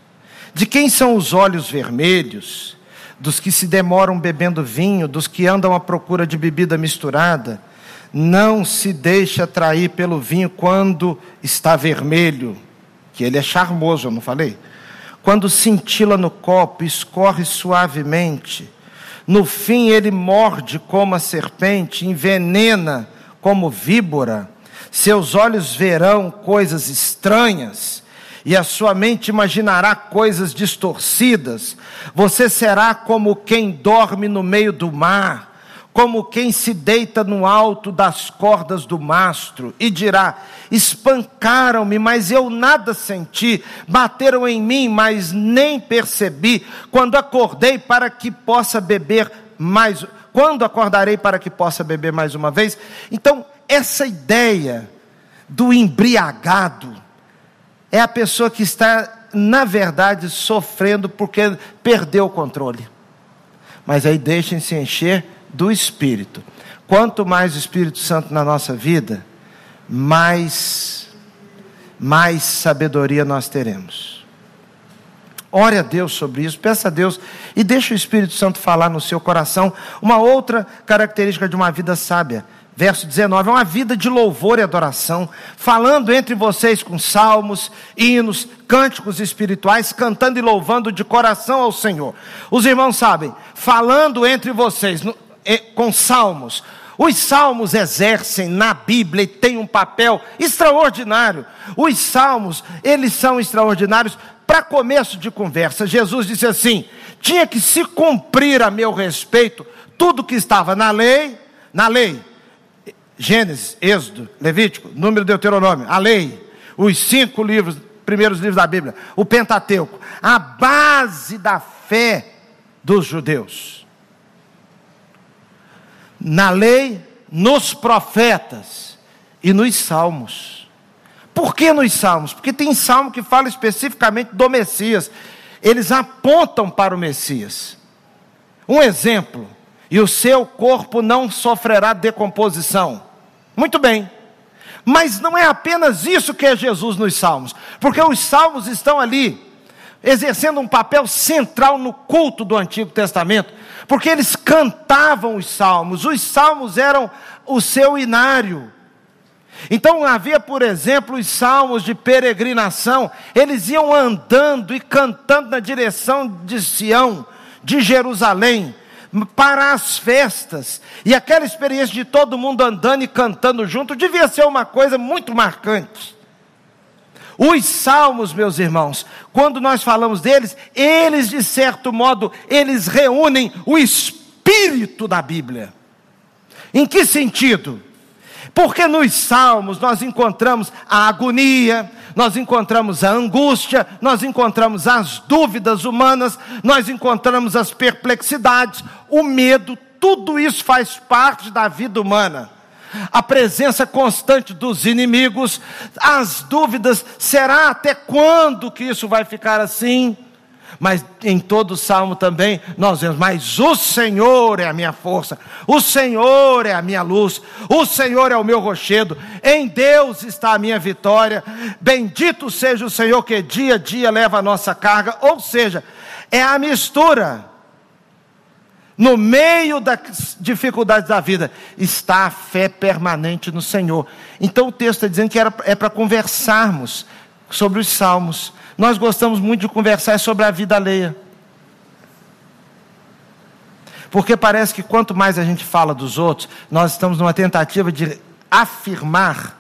A: De quem são os olhos vermelhos? Dos que se demoram bebendo vinho, dos que andam à procura de bebida misturada? Não se deixe atrair pelo vinho quando está vermelho, que ele é charmoso, eu não falei? Quando cintila no copo, escorre suavemente no fim, ele morde como a serpente, envenena como víbora. Seus olhos verão coisas estranhas e a sua mente imaginará coisas distorcidas. Você será como quem dorme no meio do mar como quem se deita no alto das cordas do mastro, e dirá: Espancaram-me, mas eu nada senti, bateram em mim, mas nem percebi, quando acordei para que possa beber mais, quando acordarei para que possa beber mais uma vez? Então, essa ideia do embriagado é a pessoa que está, na verdade, sofrendo porque perdeu o controle. Mas aí deixem-se encher do Espírito. Quanto mais o Espírito Santo na nossa vida, mais, mais sabedoria nós teremos. Ore a Deus sobre isso, peça a Deus e deixe o Espírito Santo falar no seu coração. Uma outra característica de uma vida sábia verso 19, é uma vida de louvor e adoração, falando entre vocês com salmos, hinos, cânticos espirituais, cantando e louvando de coração ao Senhor. Os irmãos sabem, falando entre vocês, com salmos. Os salmos exercem na Bíblia e têm um papel extraordinário. Os salmos, eles são extraordinários para começo de conversa. Jesus disse assim: tinha que se cumprir a meu respeito tudo que estava na lei, na lei, Gênesis, Êxodo, Levítico, Número Deuteronômio, a lei, os cinco livros, primeiros livros da Bíblia, o Pentateuco, a base da fé dos judeus na lei, nos profetas e nos salmos. Por que nos salmos? Porque tem salmo que fala especificamente do Messias. Eles apontam para o Messias. Um exemplo: e o seu corpo não sofrerá decomposição. Muito bem. Mas não é apenas isso que é Jesus nos salmos, porque os salmos estão ali exercendo um papel central no culto do Antigo Testamento, porque eles cantavam os salmos, os salmos eram o seu inário. Então havia, por exemplo, os salmos de peregrinação, eles iam andando e cantando na direção de Sião, de Jerusalém, para as festas. E aquela experiência de todo mundo andando e cantando junto devia ser uma coisa muito marcante. Os salmos, meus irmãos, quando nós falamos deles, eles de certo modo, eles reúnem o espírito da Bíblia. Em que sentido? Porque nos salmos nós encontramos a agonia, nós encontramos a angústia, nós encontramos as dúvidas humanas, nós encontramos as perplexidades, o medo, tudo isso faz parte da vida humana. A presença constante dos inimigos, as dúvidas, será até quando que isso vai ficar assim? Mas em todo o salmo também nós vemos, mas o Senhor é a minha força, o Senhor é a minha luz, o Senhor é o meu rochedo, em Deus está a minha vitória. Bendito seja o Senhor que dia a dia leva a nossa carga, ou seja, é a mistura. No meio das dificuldades da vida, está a fé permanente no Senhor. Então o texto está dizendo que era, é para conversarmos sobre os salmos. Nós gostamos muito de conversar sobre a vida alheia. Porque parece que quanto mais a gente fala dos outros, nós estamos numa tentativa de afirmar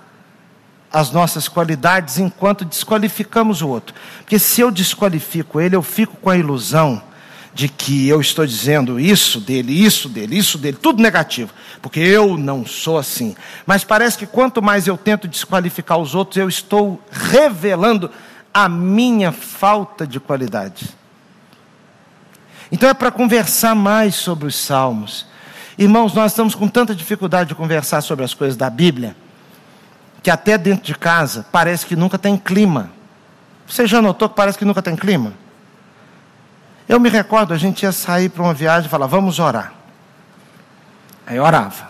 A: as nossas qualidades enquanto desqualificamos o outro. Porque se eu desqualifico ele, eu fico com a ilusão de que eu estou dizendo isso dele, isso dele, isso dele, tudo negativo, porque eu não sou assim. Mas parece que quanto mais eu tento desqualificar os outros, eu estou revelando a minha falta de qualidade. Então é para conversar mais sobre os salmos. Irmãos, nós estamos com tanta dificuldade de conversar sobre as coisas da Bíblia, que até dentro de casa parece que nunca tem clima. Você já notou que parece que nunca tem clima? Eu me recordo, a gente ia sair para uma viagem e falar, vamos orar. Aí orava.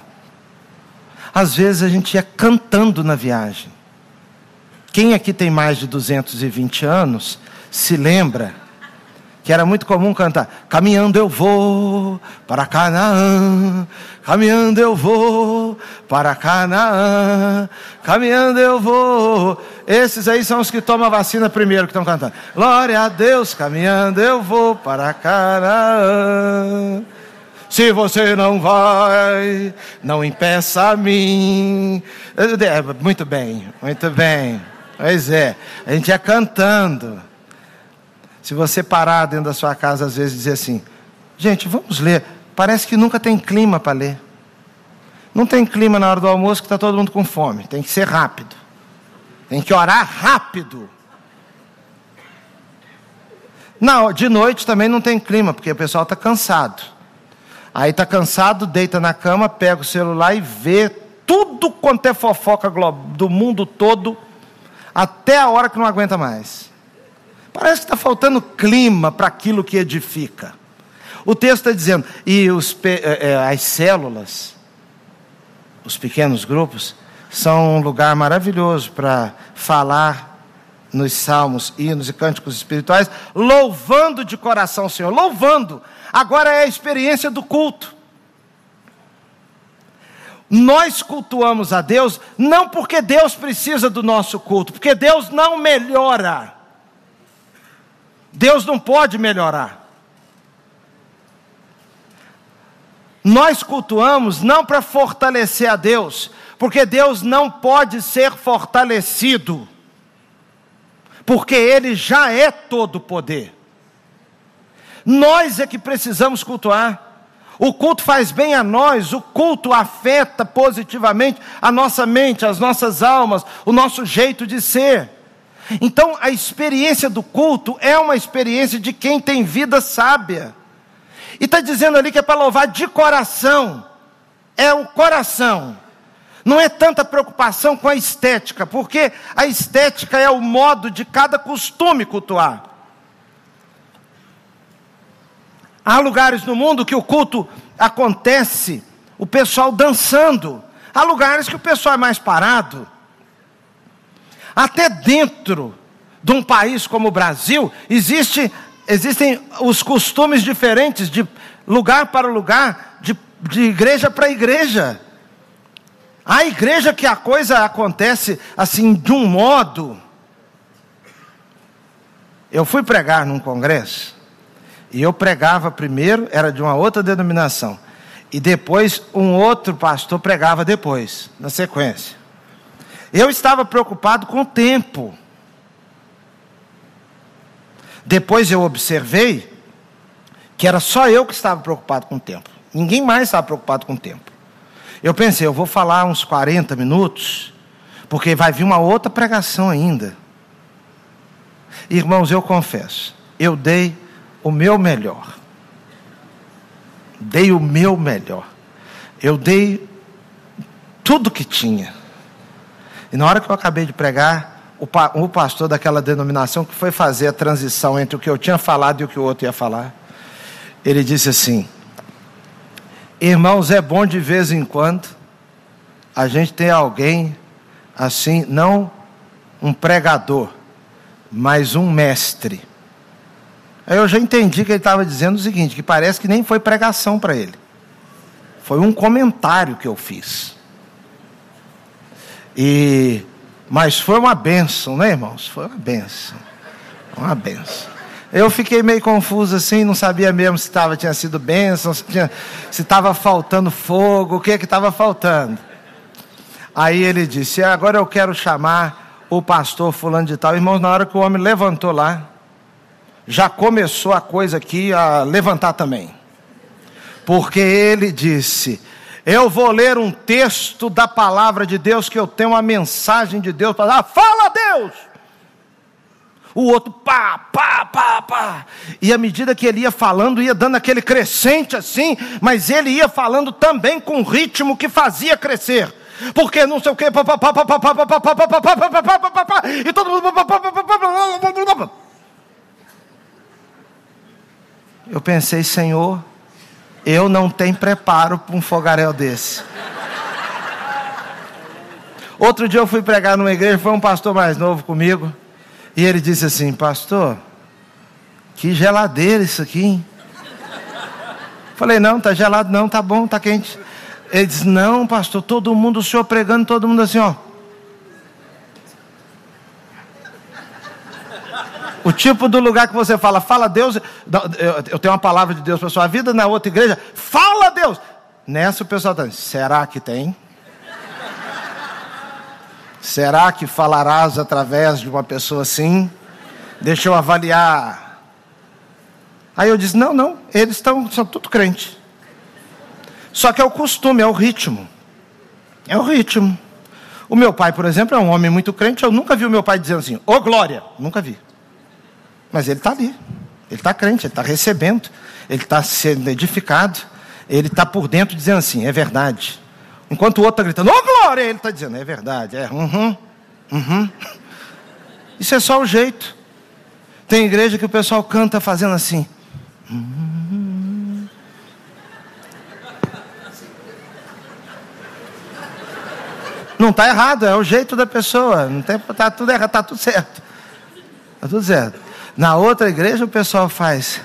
A: Às vezes a gente ia cantando na viagem. Quem aqui tem mais de 220 anos se lembra que era muito comum cantar: Caminhando eu vou para Canaã, caminhando eu vou para Canaã, caminhando eu vou. Esses aí são os que tomam a vacina primeiro que estão cantando. Glória a Deus, caminhando eu vou para Canaã. Se você não vai, não impeça a mim. É, muito bem, muito bem. Pois é, a gente ia cantando. Se você parar dentro da sua casa, às vezes, dizer assim: gente, vamos ler. Parece que nunca tem clima para ler. Não tem clima na hora do almoço que está todo mundo com fome. Tem que ser rápido. Tem que orar rápido. Não, de noite também não tem clima, porque o pessoal está cansado. Aí está cansado, deita na cama, pega o celular e vê tudo quanto é fofoca do mundo todo até a hora que não aguenta mais. Parece que está faltando clima para aquilo que edifica. O texto está dizendo, e os, é, é, as células, os pequenos grupos, são um lugar maravilhoso para falar nos salmos, hinos e cânticos espirituais, louvando de coração o Senhor, louvando. Agora é a experiência do culto. Nós cultuamos a Deus não porque Deus precisa do nosso culto, porque Deus não melhora. Deus não pode melhorar. Nós cultuamos não para fortalecer a Deus, porque Deus não pode ser fortalecido, porque Ele já é todo poder. Nós é que precisamos cultuar. O culto faz bem a nós, o culto afeta positivamente a nossa mente, as nossas almas, o nosso jeito de ser. Então, a experiência do culto é uma experiência de quem tem vida sábia. E está dizendo ali que é para louvar de coração. É o coração. Não é tanta preocupação com a estética, porque a estética é o modo de cada costume cultuar. Há lugares no mundo que o culto acontece, o pessoal dançando. Há lugares que o pessoal é mais parado. Até dentro de um país como o Brasil, existe, existem os costumes diferentes de lugar para lugar, de, de igreja para igreja. Há igreja que a coisa acontece assim de um modo. Eu fui pregar num congresso E eu pregava primeiro, era de uma outra denominação. E depois um outro pastor pregava depois, na sequência. Eu estava preocupado com o tempo. Depois eu observei que era só eu que estava preocupado com o tempo. Ninguém mais estava preocupado com o tempo. Eu pensei, eu vou falar uns 40 minutos, porque vai vir uma outra pregação ainda. Irmãos, eu confesso, eu dei o meu melhor. Dei o meu melhor. Eu dei tudo que tinha. E na hora que eu acabei de pregar, o, pastor daquela denominação que foi fazer a transição entre o que eu tinha falado e o que o outro ia falar, ele disse assim: Irmãos, é bom de vez em quando a gente ter alguém assim, não um pregador, mas um mestre. Aí eu já entendi que ele estava dizendo o seguinte: que parece que nem foi pregação para ele, foi um comentário que eu fiz. E mas foi uma benção, né, irmãos? Foi uma benção. Uma benção. Eu fiquei meio confuso assim, não sabia mesmo se tava, tinha sido bênção, se estava faltando fogo, o que que estava faltando. Aí ele disse: Agora eu quero chamar o pastor Fulano de Tal. Irmãos, na hora que o homem levantou lá, já começou a coisa aqui a levantar também. Porque ele disse: eu vou ler um texto da palavra de Deus que eu tenho uma mensagem de Deus para dar. Fala Deus! O outro pá, pá, pá, pá. E à medida que ele ia falando, ia dando aquele crescente assim, mas ele ia falando também com um ritmo que fazia crescer. Porque não sei o que, e todo mundo. Eu pensei, Senhor, eu não tenho preparo para um fogaréu desse. Outro dia eu fui pregar numa igreja, foi um pastor mais novo comigo, e ele disse assim: Pastor, que geladeira isso aqui, hein? Falei: Não, tá gelado, não, tá bom, tá quente. Ele disse: Não, pastor, todo mundo, o senhor pregando, todo mundo assim, ó. O tipo do lugar que você fala, fala Deus, eu tenho uma palavra de Deus para sua vida, na outra igreja, fala Deus. Nessa o pessoal está será que tem? Será que falarás através de uma pessoa assim? Deixa eu avaliar. Aí eu disse: não, não, eles estão, são tudo crente. Só que é o costume, é o ritmo. É o ritmo. O meu pai, por exemplo, é um homem muito crente. Eu nunca vi o meu pai dizendo assim, ô oh, glória. Nunca vi. Mas ele está ali. Ele está crente, ele está recebendo, ele está sendo edificado, ele está por dentro dizendo assim, é verdade. Enquanto o outro está gritando, ô oh, glória, ele está dizendo, é verdade, é, uhum, uhum. (laughs) Isso é só o jeito. Tem igreja que o pessoal canta fazendo assim. (laughs) Não está errado, é o jeito da pessoa. Não está tudo errado, está tudo certo. Está tudo certo. Na outra igreja o pessoal faz.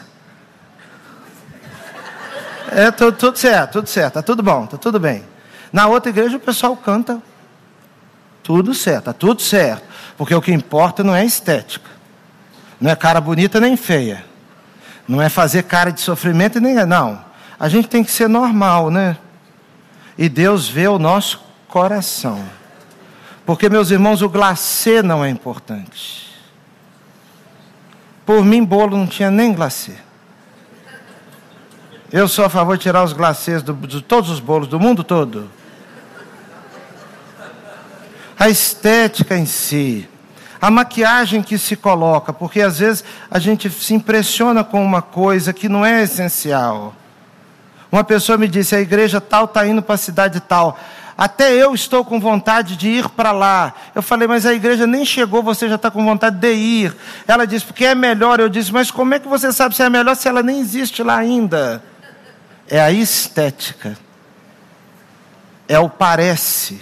A: É tudo, tudo certo, tudo certo, tá tudo bom, tá tudo bem. Na outra igreja o pessoal canta tudo certo, tá tudo certo. Porque o que importa não é estética. Não é cara bonita nem feia. Não é fazer cara de sofrimento nem. Não. A gente tem que ser normal, né? E Deus vê o nosso coração. Porque, meus irmãos, o glacê não é importante. Por mim, bolo não tinha nem glacê. Eu sou a favor de tirar os glacês do, de todos os bolos do mundo todo. A estética em si, a maquiagem que se coloca, porque às vezes a gente se impressiona com uma coisa que não é essencial. Uma pessoa me disse: a igreja tal está indo para a cidade tal. Até eu estou com vontade de ir para lá. Eu falei, mas a igreja nem chegou, você já está com vontade de ir. Ela disse, porque é melhor. Eu disse, mas como é que você sabe se é melhor se ela nem existe lá ainda? É a estética. É o parece.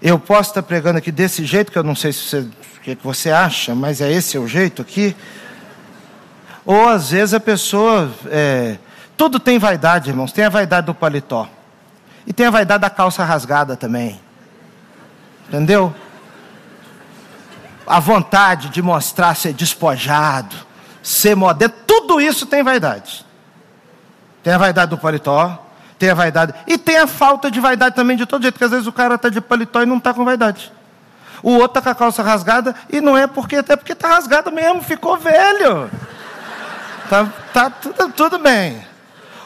A: Eu posso estar pregando aqui desse jeito, que eu não sei se você, o que você acha, mas é esse o jeito aqui. Ou às vezes a pessoa. É, tudo tem vaidade, irmãos. Tem a vaidade do paletó. E tem a vaidade da calça rasgada também. Entendeu? A vontade de mostrar ser despojado, ser moderno, tudo isso tem vaidade. Tem a vaidade do paletó, tem a vaidade. E tem a falta de vaidade também de todo jeito, porque às vezes o cara está de paletó e não está com vaidade. O outro está com a calça rasgada e não é porque, até porque está rasgada mesmo, ficou velho. Tá, tá tudo, tudo bem.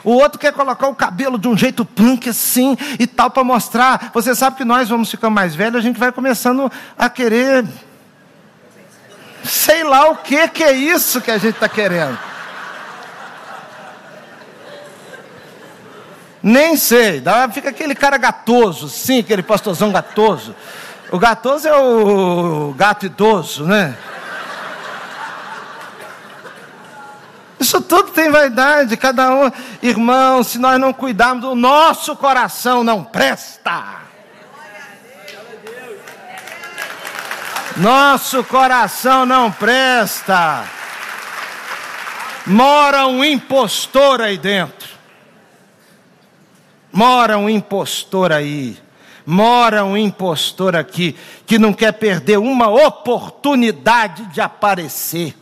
A: O outro quer colocar o cabelo de um jeito punk assim e tal para mostrar. Você sabe que nós vamos ficando mais velhos, a gente vai começando a querer. Sei lá o que, que é isso que a gente está querendo. Nem sei. Fica aquele cara gatoso, sim, aquele pastorzão gatoso. O gatoso é o gato idoso, né? Isso tudo tem vaidade, cada um. Irmão, se nós não cuidarmos do nosso coração, não presta. Nosso coração não presta. Mora um impostor aí dentro. Mora um impostor aí. Mora um impostor aqui que não quer perder uma oportunidade de aparecer.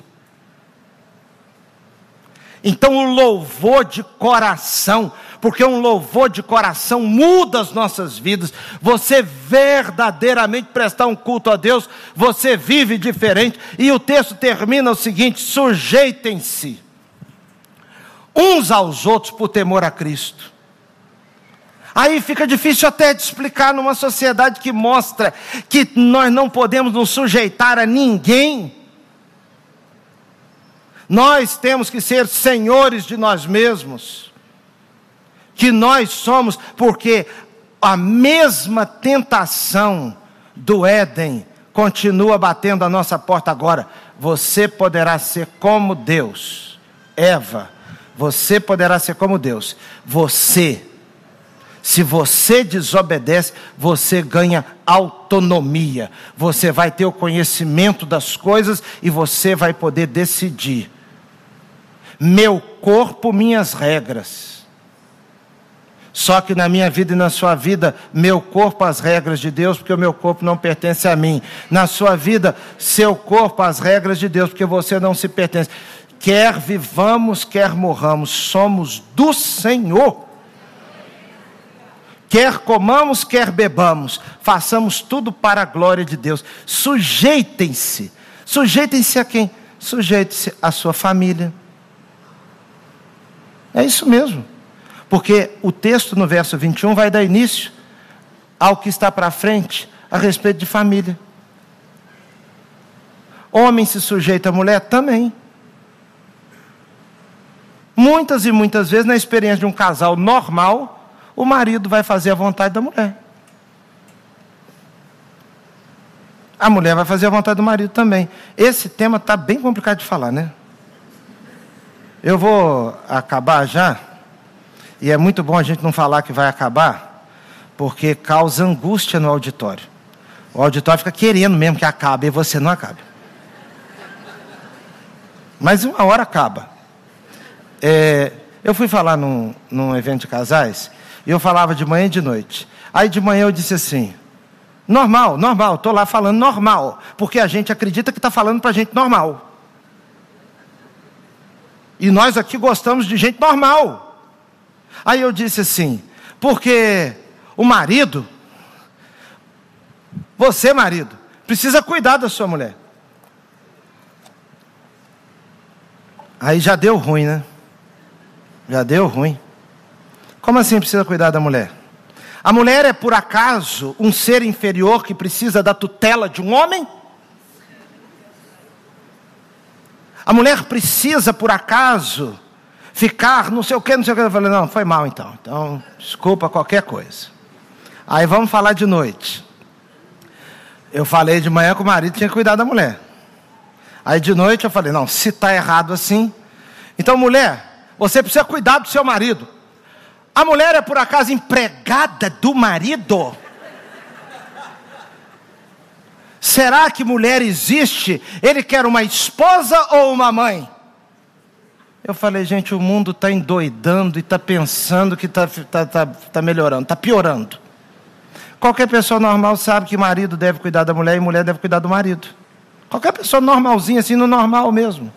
A: Então, o louvor de coração, porque um louvor de coração muda as nossas vidas. Você verdadeiramente prestar um culto a Deus, você vive diferente. E o texto termina o seguinte: sujeitem-se uns aos outros por temor a Cristo. Aí fica difícil até de explicar numa sociedade que mostra que nós não podemos nos sujeitar a ninguém. Nós temos que ser senhores de nós mesmos. Que nós somos, porque a mesma tentação do Éden continua batendo a nossa porta agora. Você poderá ser como Deus. Eva, você poderá ser como Deus. Você se você desobedece, você ganha autonomia. Você vai ter o conhecimento das coisas e você vai poder decidir. Meu corpo, minhas regras. Só que na minha vida e na sua vida, meu corpo, as regras de Deus, porque o meu corpo não pertence a mim. Na sua vida, seu corpo, as regras de Deus, porque você não se pertence. Quer vivamos, quer morramos, somos do Senhor. Quer comamos, quer bebamos, façamos tudo para a glória de Deus. Sujeitem-se. Sujeitem-se a quem? Sujeite-se à sua família. É isso mesmo. Porque o texto no verso 21 vai dar início ao que está para frente a respeito de família. Homem se sujeita à mulher também. Muitas e muitas vezes, na experiência de um casal normal, o marido vai fazer a vontade da mulher. A mulher vai fazer a vontade do marido também. Esse tema está bem complicado de falar, né? Eu vou acabar já. E é muito bom a gente não falar que vai acabar, porque causa angústia no auditório. O auditório fica querendo mesmo que acabe e você não acabe. Mas uma hora acaba. É, eu fui falar num, num evento de casais eu falava de manhã e de noite. Aí de manhã eu disse assim: normal, normal, estou lá falando normal, porque a gente acredita que está falando para gente normal. E nós aqui gostamos de gente normal. Aí eu disse assim: porque o marido, você marido, precisa cuidar da sua mulher. Aí já deu ruim, né? Já deu ruim. Como assim precisa cuidar da mulher? A mulher é por acaso um ser inferior que precisa da tutela de um homem? A mulher precisa por acaso ficar não sei o que, não sei o que. Eu falei, não, foi mal então. Então, desculpa qualquer coisa. Aí vamos falar de noite. Eu falei de manhã que o marido tinha que cuidar da mulher. Aí de noite eu falei, não, se está errado assim. Então, mulher, você precisa cuidar do seu marido. A mulher é por acaso empregada do marido? Será que mulher existe? Ele quer uma esposa ou uma mãe? Eu falei, gente, o mundo está endoidando e está pensando que está tá, tá, tá melhorando, está piorando. Qualquer pessoa normal sabe que marido deve cuidar da mulher e mulher deve cuidar do marido. Qualquer pessoa normalzinha, assim, no normal mesmo.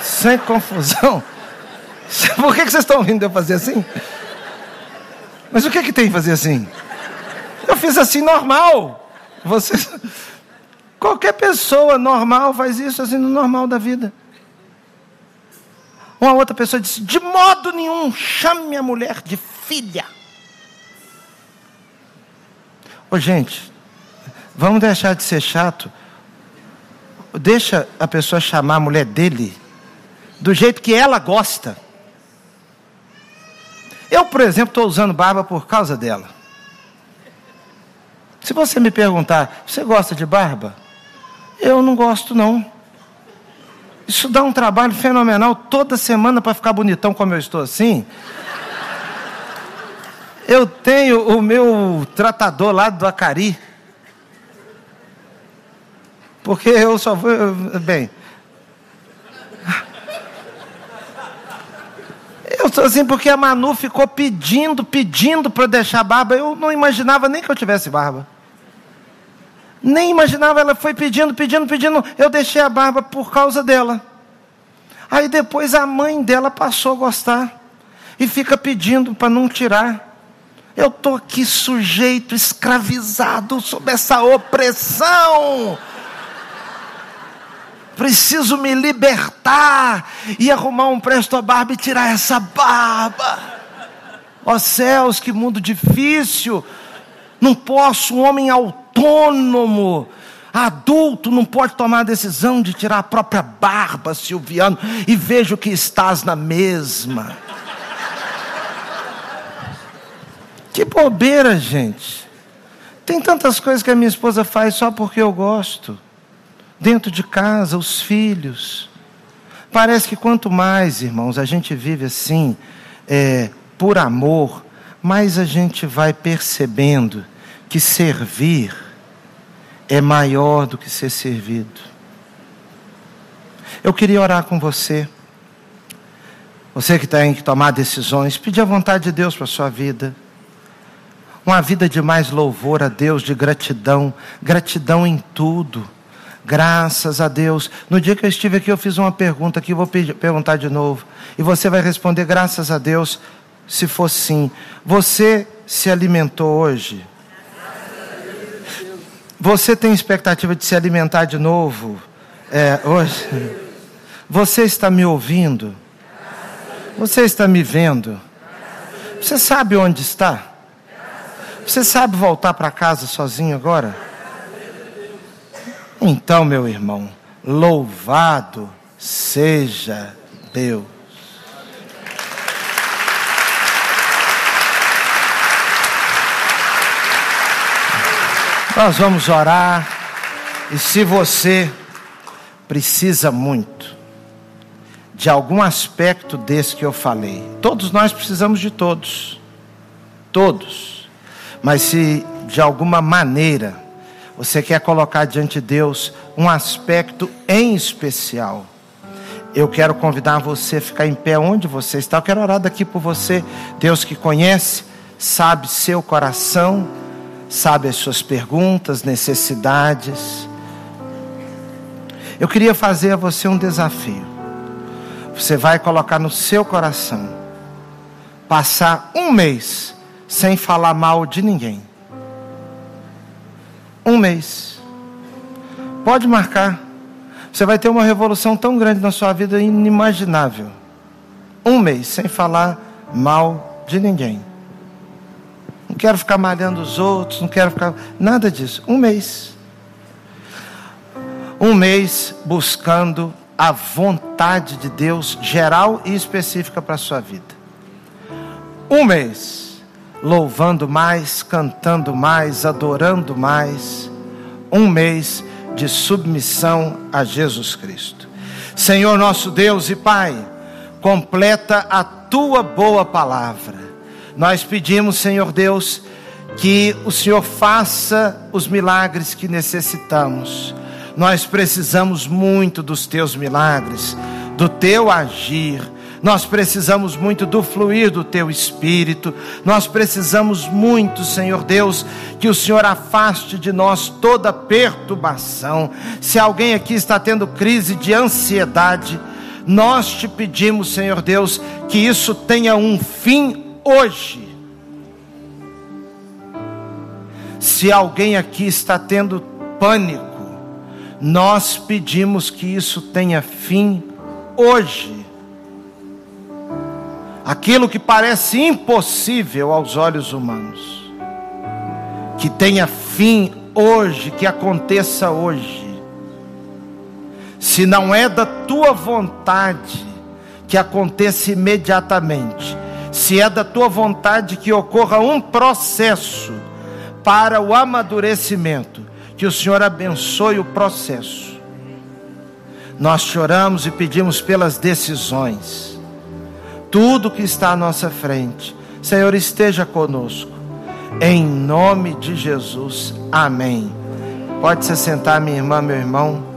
A: Sem confusão. (laughs) Por que, que vocês estão rindo eu fazer assim? Mas o que, que tem fazer assim? Eu fiz assim normal. Vocês. Qualquer pessoa normal faz isso assim no normal da vida. Uma outra pessoa disse: De modo nenhum, chame minha mulher de filha. Ô, gente, vamos deixar de ser chato. Deixa a pessoa chamar a mulher dele do jeito que ela gosta. Eu, por exemplo, estou usando barba por causa dela. Se você me perguntar, você gosta de barba? Eu não gosto, não. Isso dá um trabalho fenomenal toda semana para ficar bonitão como eu estou assim. Eu tenho o meu tratador lá do Acari. Porque eu só vou. Bem. Eu estou assim porque a Manu ficou pedindo, pedindo para deixar barba. Eu não imaginava nem que eu tivesse barba. Nem imaginava, ela foi pedindo, pedindo, pedindo. Eu deixei a barba por causa dela. Aí depois a mãe dela passou a gostar. E fica pedindo para não tirar. Eu estou aqui sujeito, escravizado sob essa opressão. Preciso me libertar e arrumar um presto a barba e tirar essa barba. Ó céus, que mundo difícil. Não posso, um homem autônomo, adulto, não pode tomar a decisão de tirar a própria barba, Silviano, e vejo que estás na mesma. Que bobeira, gente. Tem tantas coisas que a minha esposa faz só porque eu gosto. Dentro de casa, os filhos. Parece que quanto mais, irmãos, a gente vive assim, é, por amor, mais a gente vai percebendo que servir é maior do que ser servido. Eu queria orar com você. Você que tem que tomar decisões, pedir a vontade de Deus para a sua vida. Uma vida de mais louvor a Deus, de gratidão, gratidão em tudo. Graças a Deus. No dia que eu estive aqui, eu fiz uma pergunta que vou perguntar de novo. E você vai responder, graças a Deus, se for sim. Você se alimentou hoje? Você tem expectativa de se alimentar de novo é, hoje? Você está me ouvindo? Você está me vendo? Você sabe onde está? Você sabe voltar para casa sozinho agora? Então, meu irmão, louvado seja Deus. Nós vamos orar. E se você precisa muito de algum aspecto desse que eu falei, todos nós precisamos de todos. Todos. Mas se de alguma maneira você quer colocar diante de Deus um aspecto em especial, eu quero convidar você a ficar em pé onde você está. Eu quero orar daqui por você. Deus que conhece, sabe seu coração sabe as suas perguntas, necessidades. Eu queria fazer a você um desafio. Você vai colocar no seu coração passar um mês sem falar mal de ninguém. Um mês. Pode marcar. Você vai ter uma revolução tão grande na sua vida inimaginável. Um mês sem falar mal de ninguém não quero ficar malhando os outros, não quero ficar. Nada disso. Um mês. Um mês buscando a vontade de Deus geral e específica para a sua vida. Um mês louvando mais, cantando mais, adorando mais. Um mês de submissão a Jesus Cristo. Senhor nosso Deus e Pai, completa a tua boa palavra nós pedimos, Senhor Deus, que o Senhor faça os milagres que necessitamos. Nós precisamos muito dos teus milagres, do teu agir. Nós precisamos muito do fluir do teu espírito. Nós precisamos muito, Senhor Deus, que o Senhor afaste de nós toda perturbação. Se alguém aqui está tendo crise de ansiedade, Nós te pedimos, Senhor Deus, que isso tenha um fim hoje. Se alguém aqui está tendo pânico, nós pedimos que isso tenha fim hoje. Aquilo que parece impossível aos olhos humanos, que tenha fim hoje, que aconteça hoje. Se não é da tua vontade, que aconteça imediatamente. Se é da tua vontade que ocorra um processo para o amadurecimento, que o Senhor abençoe o processo. Nós choramos e pedimos pelas decisões, tudo que está à nossa frente. Senhor, esteja conosco, em nome de Jesus, amém. Pode se sentar, minha irmã, meu irmão.